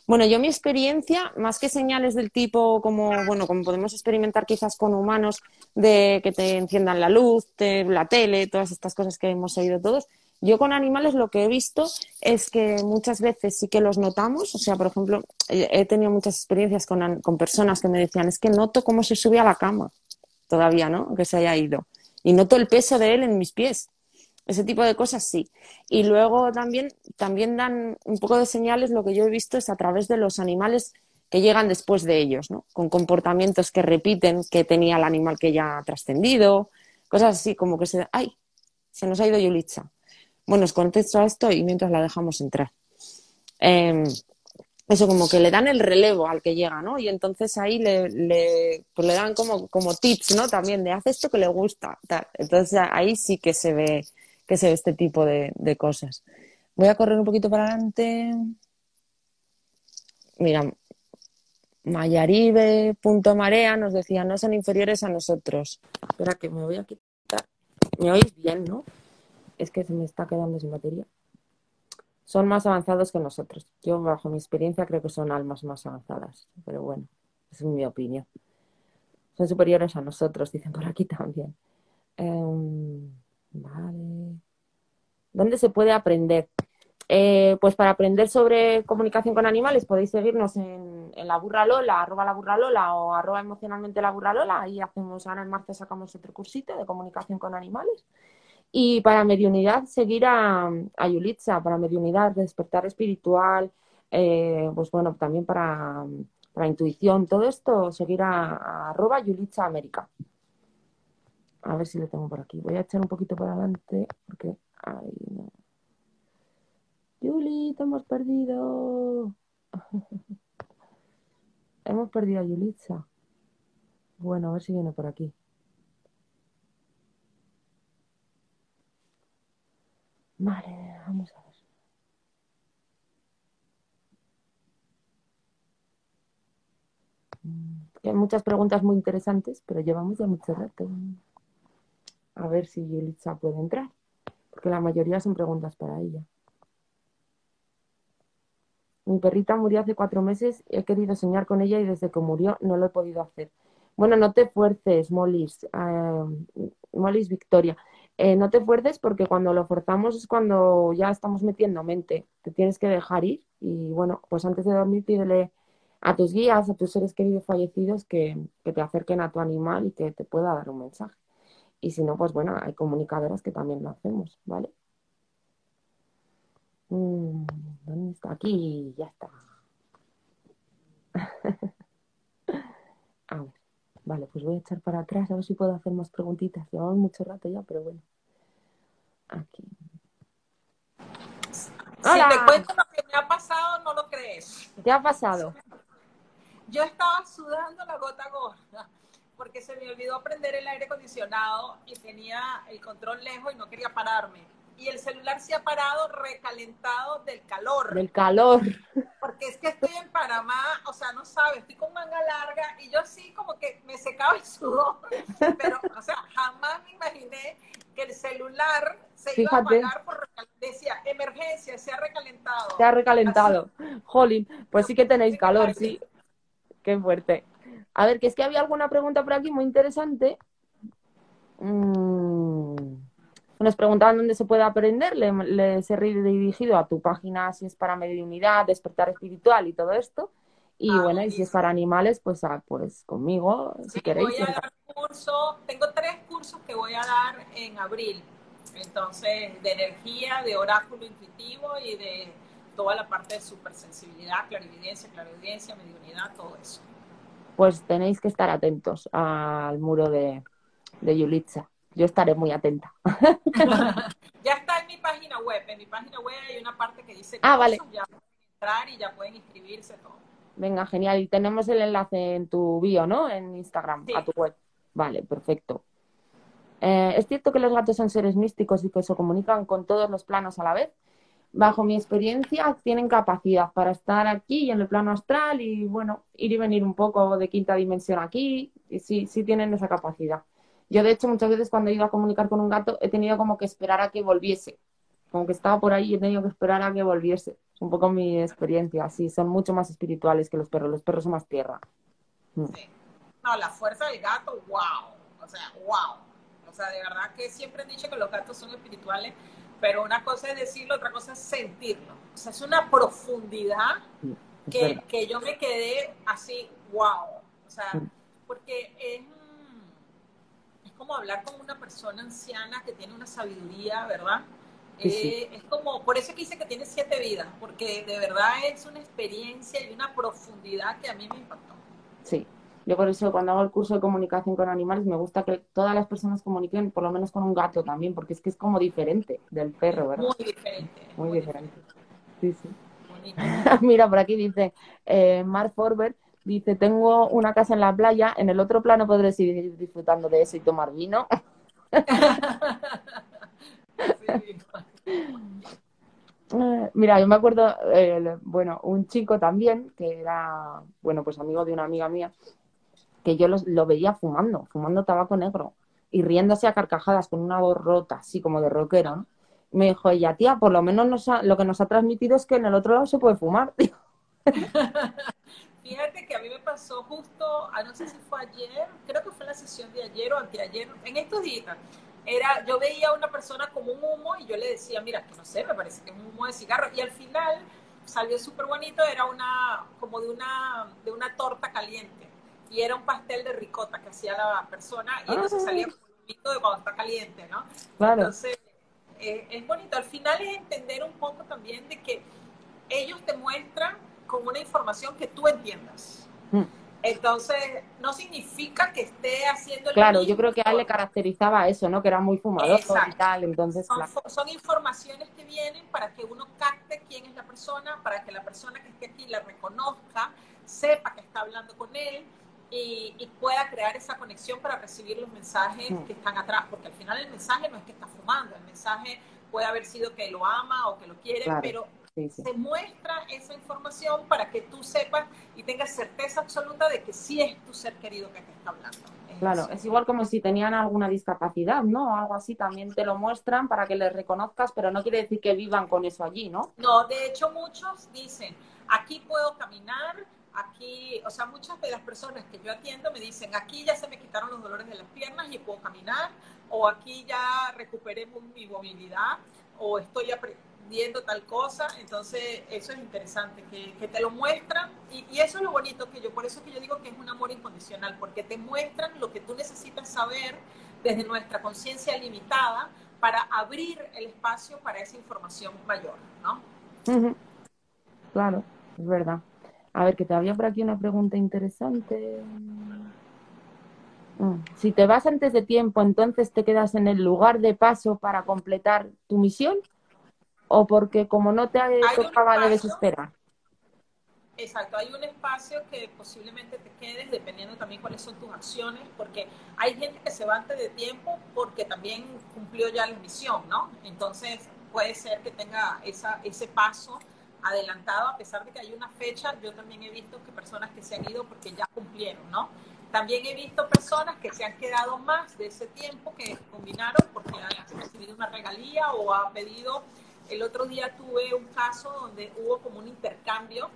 Bueno, yo mi experiencia, más que señales del tipo como, bueno, como podemos experimentar quizás con humanos, de que te enciendan la luz, la tele, todas estas cosas que hemos oído todos, yo con animales lo que he visto es que muchas veces sí que los notamos, o sea, por ejemplo, he tenido muchas experiencias con, con personas que me decían, es que noto cómo se sube a la cama, todavía, ¿no? Que se haya ido. Y noto el peso de él en mis pies. Ese tipo de cosas sí. Y luego también, también dan un poco de señales, lo que yo he visto es a través de los animales que llegan después de ellos, ¿no? Con comportamientos que repiten que tenía el animal que ya ha trascendido, cosas así como que se, ay, se nos ha ido Yulitza. Bueno, os contesto a esto y mientras la dejamos entrar. Em, eso como que le dan el relevo al que llega, ¿no? Y entonces ahí le, le, pues le dan como, como tips, ¿no? También de haz esto que le gusta. Entonces ahí sí que se ve que se ve este tipo de, cosas. Voy a correr un poquito para adelante. Mira, Mayaribe.marea nos decía, no son inferiores a nosotros. Espera que me voy a quitar. ¿Me oís bien, no? Es que se me está quedando sin batería. Son más avanzados que nosotros. Yo, bajo mi experiencia, creo que son almas más avanzadas. Pero bueno, es mi opinión. Son superiores a nosotros, dicen por aquí también. Em, Vale. ¿Dónde se puede aprender? Eh, pues para aprender sobre comunicación con animales podéis seguirnos en, la burra Lola, arroba la burra Lola o arroba emocionalmente la burra Lola. Ahí hacemos, ahora en marzo sacamos otro cursito de comunicación con animales. Y para mediunidad, seguir a, a Yulitza, para mediunidad, despertar espiritual, eh, pues bueno, también para, para, intuición, todo esto, seguir a, a arroba Yulitza América. A ver si lo tengo por aquí. Voy a echar un poquito para adelante porque... Ay, no. Yuli, hemos perdido. hemos perdido a Yulitza. Bueno, a ver si viene por aquí. Vale, vamos a ver. Mm, hay muchas preguntas muy interesantes, pero llevamos ya mucho rato a ver si Yulitza puede entrar, porque la mayoría son preguntas para ella. Mi perrita murió hace cuatro meses, he querido soñar con ella y desde que murió no lo he podido hacer. Bueno, no te fuerces, Molis, eh, Molis Victoria. Eh, no te fuerces porque cuando lo forzamos es cuando ya estamos metiendo mente. Te tienes que dejar ir y bueno, pues antes de dormir pídele a tus guías, a tus seres queridos fallecidos que, que te acerquen a tu animal y que te pueda dar un mensaje. Y si no, pues bueno, hay comunicadoras que también lo hacemos, ¿vale? Mm, ¿Dónde está? Aquí, ya está. a ver, vale, pues voy a echar para atrás a ver si puedo hacer más preguntitas. Llevamos mucho rato ya, pero bueno. Aquí. Si te cuento lo que me ha pasado, no lo crees. ¿Qué ha pasado? Yo estaba sudando la gota gorda porque se me olvidó prender el aire acondicionado y tenía el control lejos y no quería pararme. Y el celular se ha parado recalentado del calor. Del calor. Porque es que estoy en Panamá, o sea, no sabes, estoy con manga larga y yo así como que me secaba el sudor. Pero, o sea, jamás me imaginé que el celular se iba a apagar por decía emergencia, se ha recalentado. Se ha recalentado. Jolín, pues sí que tenéis calor, sí. Qué fuerte. A ver, que es que había alguna pregunta por aquí muy interesante. Mm, nos preguntaban dónde se puede aprender. Le, les he dirigido a tu página si es para mediunidad, despertar espiritual y todo esto. Y ah, bueno, y si es para animales, pues, ah, pues conmigo, si queréis. Voy a dar curso, tengo tres cursos que voy a dar en abril. Entonces, de energía, de oráculo intuitivo y de toda la parte de supersensibilidad, clarividencia, clarividencia, mediunidad, todo eso pues tenéis que estar atentos al muro de, de Yulitza. Yo estaré muy atenta. ya está en mi página web. En mi página web hay una parte que dice ah, vale. ya pueden entrar y ya pueden inscribirse todo. Venga, genial. Y tenemos el enlace en tu bio, ¿no? En Instagram, a tu web. Vale, perfecto. Eh, ¿Es cierto que los gatos son seres místicos y que se comunican con todos los planos a la vez? Bajo mi experiencia, tienen capacidad para estar aquí en el plano astral y, bueno, ir y venir un poco de quinta dimensión aquí. Y sí, sí tienen esa capacidad. Yo, de hecho, muchas veces cuando he ido a comunicar con un gato, he tenido como que esperar a que volviese como que estaba por ahí y he tenido que esperar a que volviese. Es un poco mi experiencia, sí, son mucho más espirituales que los perros, los perros son más tierra. Mm. Sí. No, la fuerza del gato, wow, o sea, wow. O sea, de verdad que siempre han dicho que los gatos son espirituales, pero una cosa es decirlo, otra cosa es sentirlo. O sea, es una profundidad que, que yo me quedé así, wow. O sea, porque es, es como hablar con una persona anciana que tiene una sabiduría, ¿verdad? Eh, es como, por eso que dice que tiene siete vidas, porque de verdad es una experiencia y una profundidad que a mí me impactó. Sí, yo por eso cuando hago el curso de comunicación con animales me gusta que todas las personas comuniquen por lo menos con un gato también, porque es que es como diferente del perro, ¿verdad? Muy diferente. Muy, diferente. Sí, sí. Mira, por aquí dice eh, Mark Forber, dice, tengo una casa en la playa, en el otro plano podré seguir disfrutando de eso y tomar vino. Eh, mira, yo me acuerdo, bueno, un chico también, que era, bueno, pues amigo de una amiga mía, que yo lo veía fumando, fumando tabaco negro y riéndose a carcajadas con una voz rota, así como de rockero, Me dijo ella, tía, por lo menos lo que nos ha transmitido es que en el otro lado se puede fumar. Fíjate que a mí me pasó justo, no sé si fue ayer, creo que fue la sesión de ayer o anteayer, en estos días, era, yo veía a una persona como un humo y yo le decía, mira, que no sé, me parece que es un humo de cigarro. Y al final salió súper bonito, era una, como de una, de una torta caliente. Y era un pastel de ricota que hacía la persona y entonces salía como un mito de cuando está caliente, ¿no? Claro. Entonces, eh, es bonito. Al final es entender un poco también de que ellos te muestran con una información que tú entiendas. Mm. Entonces, no significa que esté haciendo Claro, yo creo que a él le caracterizaba eso, ¿no? Que era muy fumador y tal, entonces... Son, son, informaciones que vienen para que uno capte quién es la persona, para que la persona que esté aquí la reconozca, sepa que está hablando con él y, pueda crear esa conexión para recibir los mensajes que están atrás, porque al final el mensaje no es que está fumando, el mensaje puede haber sido que lo ama o que lo quiere, pero se muestra esa información para que tú sepas y tengas certeza absoluta de que sí es tu ser querido que te está hablando. claro, es igual como si tenían alguna discapacidad, ¿no? Algo así también te lo muestran para que les reconozcas, pero no quiere decir que vivan con eso allí, ¿no? No, de hecho muchos dicen, aquí puedo caminar, aquí, o sea, muchas de las personas que yo atiendo me dicen, aquí ya se me quitaron los dolores de las piernas y puedo caminar, o aquí ya recuperé mi movilidad, o estoy viendo tal cosa, entonces eso es interesante, que, te lo muestran y, eso es lo bonito que yo, por eso que yo digo que es un amor incondicional, porque te muestran lo que tú necesitas saber desde nuestra conciencia limitada para abrir el espacio para esa información mayor, ¿no? Claro, es verdad. A ver, que te había por aquí una pregunta interesante. Mm, si te vas antes de tiempo, entonces te quedas en el lugar de paso para completar tu misión o porque como no te tocaba debes esperar. Exacto, hay un espacio que posiblemente te quedes dependiendo también cuáles son tus acciones, porque hay gente que se va antes de tiempo porque también cumplió ya la misión, ¿no? Entonces puede ser que tenga esa, ese paso adelantado, a pesar de que hay una fecha, yo también he visto que personas que se han ido porque ya cumplieron, ¿no? También he visto personas que se han quedado más de ese tiempo que combinaron porque han recibido una regalía o han pedido el otro día tuve un caso donde hubo como un intercambio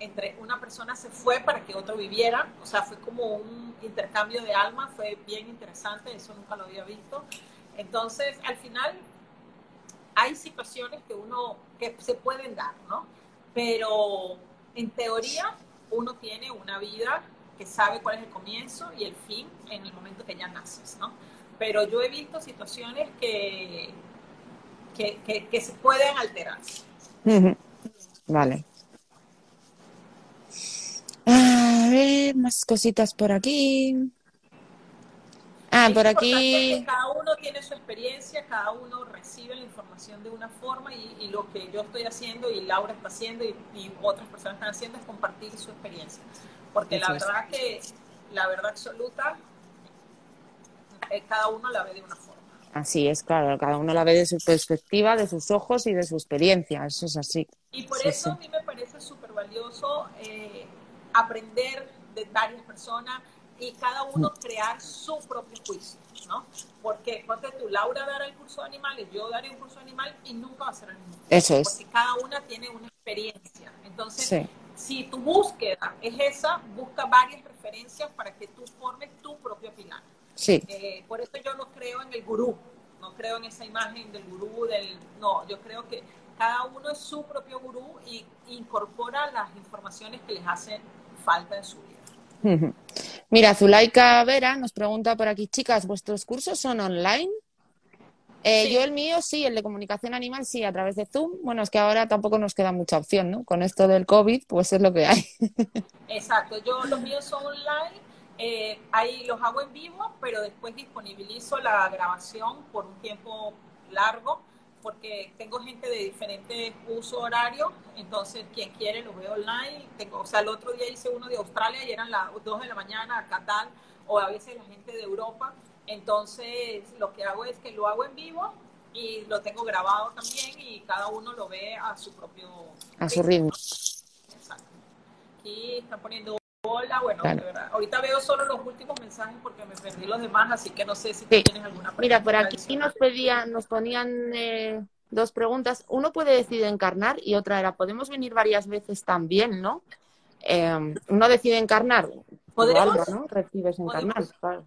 entre una persona se fue para que otro viviera, o sea, fue como un intercambio de alma, fue bien interesante, eso nunca lo había visto. Entonces, al final, hay situaciones que uno, que se pueden dar, ¿no? Pero en teoría, uno tiene una vida que sabe cuál es el comienzo y el fin en el momento que ya naces, ¿no? Pero yo he visto situaciones que, que, se pueden alterar. Vale. A ver, más cositas por aquí. Ah, por aquí. Cada uno tiene su experiencia, cada uno recibe la información de una forma y, lo que yo estoy haciendo y Laura está haciendo y, otras personas están haciendo es compartir su experiencia. Porque la verdad que la verdad absoluta, eh, cada uno la ve de una forma. Así es, claro, cada uno la ve de su perspectiva, de sus ojos y de su experiencia, eso es así. Y por eso a mí me parece súper valioso eh, aprender de varias personas, y cada uno crear su propio juicio, ¿no? Porque, ponte tú, Laura dará el curso de animales, yo daré un curso de animal y nunca va a ser el mismo. Eso es. Porque cada una tiene una experiencia. Entonces, si tu búsqueda es esa, busca varias referencias para que tú formes tu propio pilar. Sí. Eh, por eso yo no creo en el gurú, no creo en esa imagen del gurú, del... No, yo creo que cada uno es su propio gurú y incorpora las informaciones que les hacen falta en su vida. Mira, Zulaika Vera nos pregunta por aquí, chicas, ¿vuestros cursos son online? Eh, yo el mío sí, el de comunicación animal sí, a través de Zoom. Bueno, es que ahora tampoco nos queda mucha opción, ¿no? Con esto del COVID, pues es lo que hay. Exacto, yo los míos son online, eh, ahí los hago en vivo, pero después disponibilizo la grabación por un tiempo largo porque tengo gente de diferentes uso horarios, entonces quien quiere lo veo online. Tengo, o sea, el otro día hice uno de Australia y eran las 2 de la mañana acá tal, o a veces la gente de Europa. Entonces, lo que hago es que lo hago en vivo y lo tengo grabado también y cada uno lo ve a su propio a su ritmo. Exacto. Aquí están poniendo hola, bueno, de verdad. Ahorita veo solo los últimos mensajes porque me perdí los demás, así que no sé si tienes alguna pregunta. Mira, por aquí nos pedían, nos ponían eh, dos preguntas. Uno puede decidir encarnar y otra era, podemos venir varias veces también, ¿no? Eh, uno decide encarnar, ¿Podemos? ¿no? Recibes encarnar, claro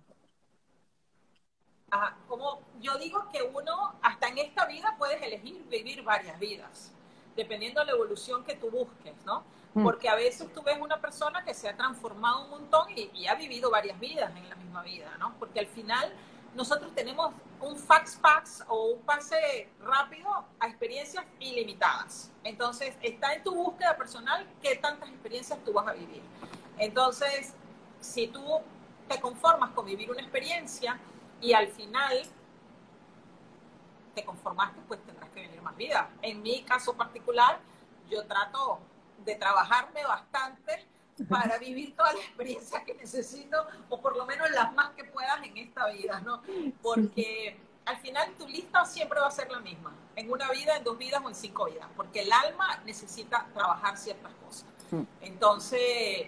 como yo digo que uno hasta en esta vida puedes elegir vivir varias vidas, dependiendo de la evolución que tú busques, ¿no? Mm. Porque a veces tú ves una persona que se ha transformado un montón y, ha vivido varias vidas en la misma vida, ¿no? Porque al final nosotros tenemos un fax pass o un pase rápido a experiencias ilimitadas. Entonces, está en tu búsqueda personal qué tantas experiencias tú vas a vivir. Entonces, si tú te conformas con vivir una experiencia, y al final te conformaste, pues tendrás que venir más vida. En mi caso particular, yo trato de trabajarme bastante para vivir todas las experiencias que necesito, o por lo menos las más que puedas en esta vida, ¿no? Porque al final tu lista siempre va a ser la misma, en una vida, en dos vidas o en cinco vidas, porque el alma necesita trabajar ciertas cosas. Mm. Entonces,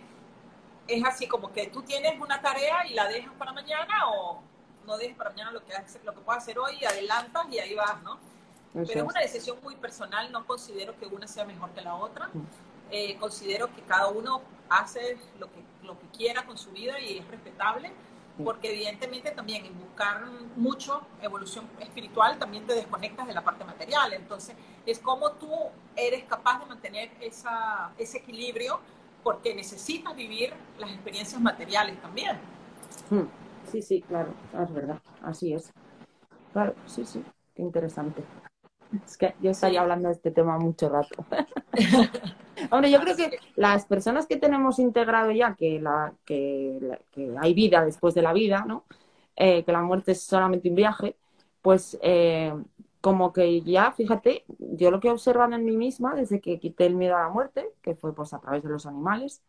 es así como que tú tienes una tarea y la dejas para mañana o no dejes para mañana lo que, lo que puedas hacer hoy, adelantas y ahí vas, ¿no? Pero es una decisión muy personal, no considero que una sea mejor que la otra. Eh, considero que cada uno hace lo que, lo que quiera con su vida y es respetable, mm. porque evidentemente también en buscar mucho evolución espiritual también te desconectas de la parte material. Entonces, es como tú eres capaz de mantener esa, ese equilibrio, porque necesitas vivir las experiencias materiales también. Mm sí, sí, claro, es verdad, así es. Claro, sí, sí, qué interesante. Es que yo estaría hablando de este tema mucho rato. Hombre, yo creo que las personas que tenemos integrado ya que, la, que, hay vida después de la vida, ¿no? Eh, que la muerte es solamente un viaje, pues eh, como que ya, fíjate, yo lo que he observado en mí misma desde que quité el miedo a la muerte, que fue pues a través de los animales,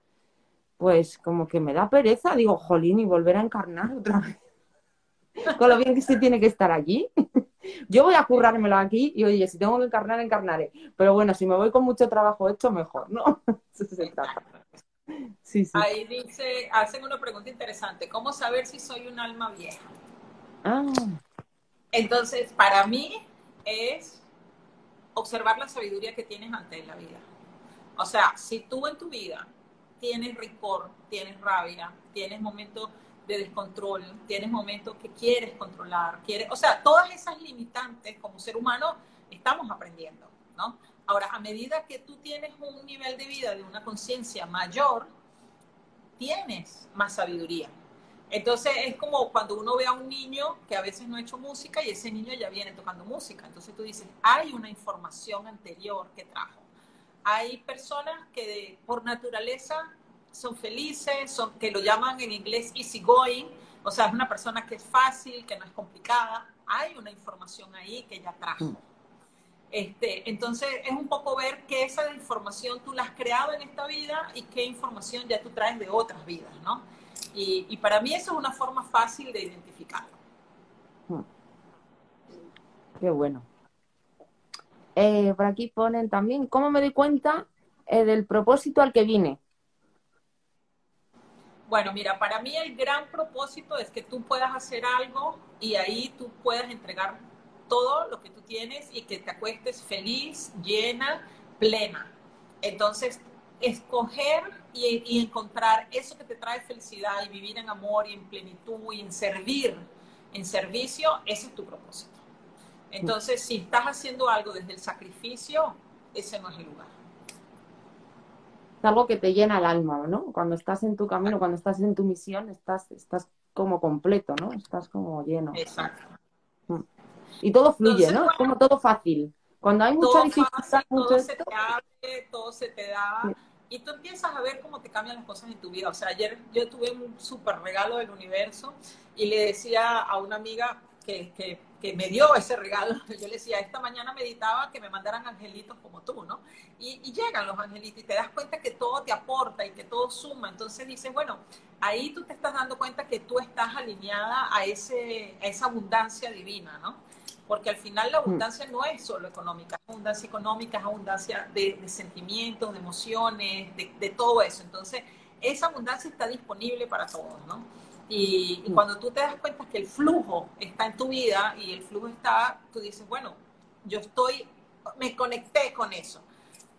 pues como que me da pereza, digo, jolín, y volver a encarnar otra vez. Con lo bien que se tiene que estar allí. Yo voy a currármelo aquí y oye, si tengo que encarnar, encarnaré. Pero bueno, si me voy con mucho trabajo hecho, mejor, ¿no? Eso se trata. Sí, sí. Ahí dice, hacen una pregunta interesante. ¿Cómo saber si soy un alma vieja? Ah. Entonces, para mí es observar la sabiduría que tienes ante la vida. O sea, si tú en tu vida tienes ricor, tienes rabia, tienes momentos de descontrol, tienes momentos que quieres controlar, quieres, o sea, todas esas limitantes como ser humano estamos aprendiendo, ¿no? Ahora, a medida que tú tienes un nivel de vida, de una conciencia mayor, tienes más sabiduría. Entonces es como cuando uno ve a un niño que a veces no ha hecho música y ese niño ya viene tocando música. Entonces tú dices, hay una información anterior que trajo hay personas que por naturaleza son felices, son, que lo llaman en inglés easy going, o sea, es una persona que es fácil, que no es complicada. Hay una información ahí que ya trajo. Mm. Este, entonces es un poco ver qué esa información tú la has creado en esta vida y qué información ya tú traes de otras vidas, ¿no? Y, y para mí eso es una forma fácil de identificarlo. Mm. Qué bueno. Eh, por aquí ponen también, ¿cómo me doy cuenta eh, del propósito al que vine? Bueno, mira, para mí el gran propósito es que tú puedas hacer algo y ahí tú puedas entregar todo lo que tú tienes y que te acuestes feliz, llena, plena. Entonces, escoger y, encontrar eso que te trae felicidad y vivir en amor y en plenitud y en servir, en servicio, ese es tu propósito. Entonces, si estás haciendo algo desde el sacrificio, ese no es el lugar. Es algo que te llena el alma, ¿no? Cuando estás en tu camino, cuando estás en tu misión, estás, estás como completo, ¿no? Estás como lleno. Exacto. Mm. Y todo fluye, ¿no? Es como todo fácil. Cuando hay mucha dificultad, todo se te abre, todo se te da. Y tú empiezas a ver cómo te cambian las cosas en tu vida. O sea, ayer yo tuve un súper regalo del universo y le decía a una amiga que, que, que, me dio ese regalo, yo le decía, esta mañana meditaba que me mandaran angelitos como tú, ¿no? Y, y, llegan los angelitos y te das cuenta que todo te aporta y que todo suma. Entonces dices, bueno, ahí tú te estás dando cuenta que tú estás alineada a, ese, a esa abundancia divina, ¿no? porque al final la mm. abundancia no es solo económica, es abundancia económica, es abundancia de, sentimientos, de emociones, de, todo eso. Entonces, esa abundancia está disponible para todos, ¿no? Y, y, mm. cuando tú te das cuenta que el flujo está en tu vida y el flujo está, tú dices, bueno, yo estoy, me conecté con eso.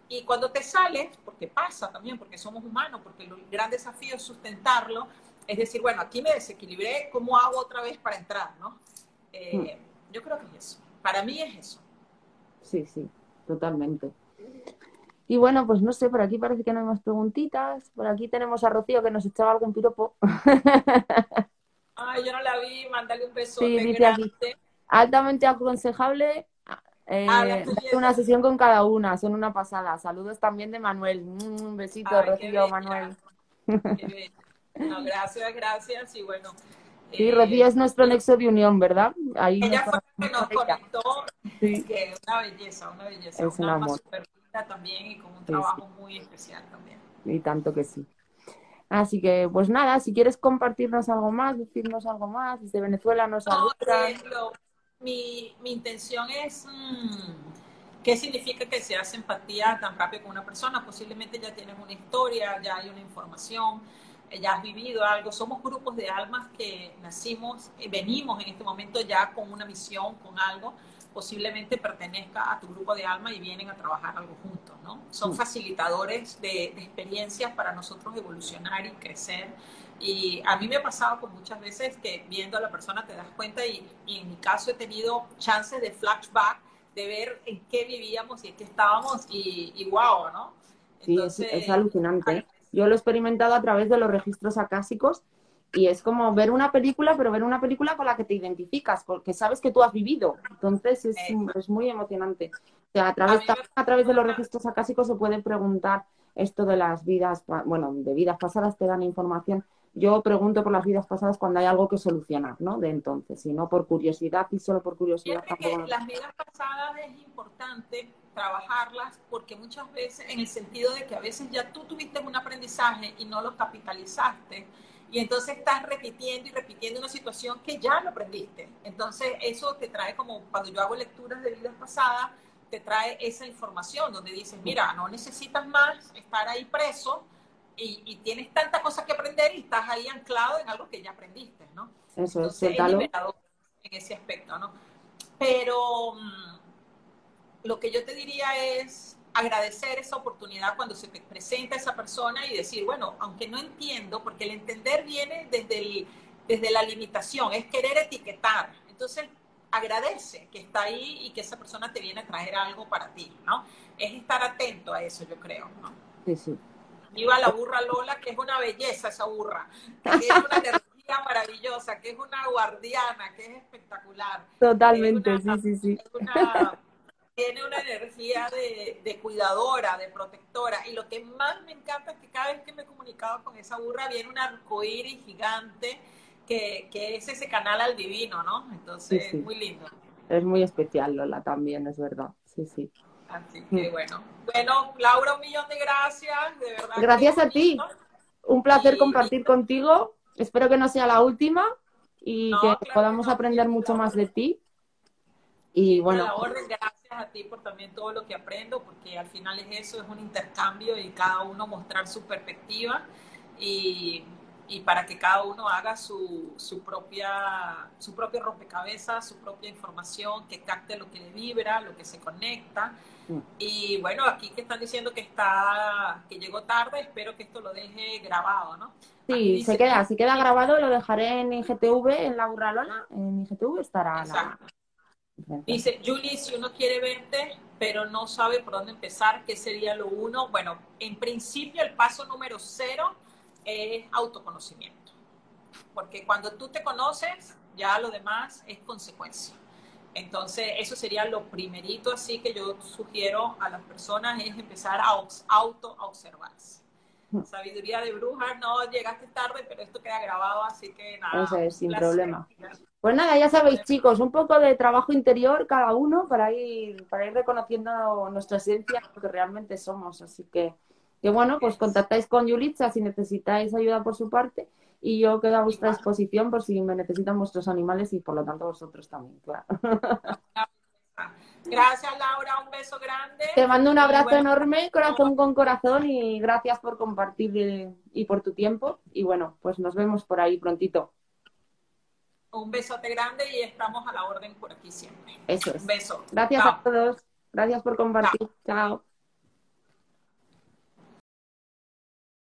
Y cuando te sales, porque pasa también, porque somos humanos, porque el gran desafío es sustentarlo, es decir, bueno, aquí me desequilibré, ¿cómo hago otra vez para entrar, no? Eh, mm. Yo creo que es eso. Para mí es eso. Sí, sí, totalmente. Y bueno, pues no sé, por aquí parece que no hay más preguntitas. Por aquí tenemos a Rocío que nos echaba algún piropo. Ay, yo no la vi, mándale un beso. Sí, dice aquí. Altamente aconsejable eh, una sesión con cada una, son una pasada. Saludos también de Manuel. Un besito, Rocío, Manuel. No, gracias, gracias. Y bueno, Sí, Rocío es nuestro nexo de unión, ¿verdad? Ahí ella fue la que nos conectó, sí. que una belleza, una belleza. Es un súper linda también y con un trabajo muy especial también. Y tanto que sí. Así que, pues nada, si quieres compartirnos algo más, decirnos algo más, desde Venezuela nos no, mi, mi intención es, mm, ¿qué significa que se hace empatía tan rápido con una persona? Posiblemente ya tienes una historia, ya hay una información, ya has vivido algo. Somos grupos de almas que nacimos, venimos en este momento ya con una misión, con algo, posiblemente pertenezca a tu grupo de almas y vienen a trabajar algo juntos, ¿no? Son mm. facilitadores de, experiencias para nosotros evolucionar y crecer. Y a mí me ha pasado con muchas veces que viendo a la persona te das cuenta y, en mi caso he tenido chances de flashback, de ver en qué vivíamos y en qué estábamos y, y wow, ¿no? Entonces, sí, es, alucinante. Yo lo he experimentado a través de los registros acásicos y es como ver una película, pero ver una película con la que te identificas, porque sabes que tú has vivido. Entonces es, es muy emocionante. O sea, a través, a, través de los registros acásicos se puede preguntar esto de las vidas, bueno, de vidas pasadas te dan información. Yo pregunto por las vidas pasadas cuando hay algo que solucionar, ¿no? De entonces, y no por curiosidad y solo por curiosidad. Tampoco... las vidas pasadas es importante trabajarlas porque muchas veces, en el sentido de que a veces ya tú tuviste un aprendizaje y no lo capitalizaste, y entonces estás repitiendo y repitiendo una situación que ya lo aprendiste. Entonces eso te trae como, cuando yo hago lecturas de vidas pasadas, te trae esa información donde dices, mira, no necesitas más estar ahí preso y, tienes tanta cosa que aprender y estás ahí anclado en algo que ya aprendiste, ¿no? Eso entonces, es, en ese aspecto, ¿no? Pero... Mm, lo que yo te diría es agradecer esa oportunidad cuando se te presenta esa persona y decir, bueno, aunque no entiendo, porque el entender viene desde, desde la limitación, es querer etiquetar. Entonces, agradece que está ahí y que esa persona te viene a traer algo para ti, ¿no? Es estar atento a eso, yo creo, ¿no? Sí, sí. Viva la burra Lola, que es una belleza esa burra, que es una energía maravillosa, que es una guardiana, que es espectacular. Totalmente, sí, sí, sí. Es una tiene una energía de, cuidadora, de protectora. Y lo que más me encanta es que cada vez que me he comunicado con esa burra viene un arcoíris gigante que, es ese canal al divino, ¿no? Entonces, es muy lindo. Es muy especial, Lola, también, es verdad. Sí, sí. Así que bueno. Bueno, Laura, un millón de gracias, de verdad. Gracias a ti. Un placer compartir contigo. Espero que no sea la última y que podamos aprender mucho más de ti. Y bueno. La orden, gracias a ti por también todo lo que aprendo, porque al final es eso, es un intercambio y cada uno mostrar su perspectiva. Y, y para que cada uno haga su, su, propia, su propio rompecabezas, su propia información, que capte lo que le vibra, lo que se conecta. Mm. Y bueno, aquí que están diciendo que está, que llegó tarde, espero que esto lo deje grabado, ¿no? Sí, se queda, se queda grabado, lo dejaré en IGTV, en la burralona, en IGTV estará la... Dice, Julie, si uno quiere verte, pero no sabe por dónde empezar, ¿qué sería lo uno? Bueno, en principio el paso número cero es autoconocimiento. Porque cuando tú te conoces, ya lo demás es consecuencia. Entonces, eso sería lo primerito, así que yo sugiero a las personas es empezar a auto-observarse. Mm. Sabiduría de brujas, no llegaste tarde, pero esto queda grabado, así que nada. Sin problema. Pues nada, ya sabéis, chicos, un poco de trabajo interior cada uno para ir, para ir reconociendo nuestra esencia, lo que realmente somos. Así que que bueno, pues contactáis con Yulitza si necesitáis ayuda por su parte y yo quedo a vuestra disposición por si me necesitan vuestros animales y por lo tanto vosotros también, claro. Gracias Laura, un beso grande. Te mando un abrazo enorme, corazón con corazón y gracias por compartir y por tu tiempo y bueno, pues nos vemos por ahí prontito. Un besote grande y estamos a la orden por aquí siempre. Eso es. Un beso. Gracias a todos. Gracias por compartir. Chao.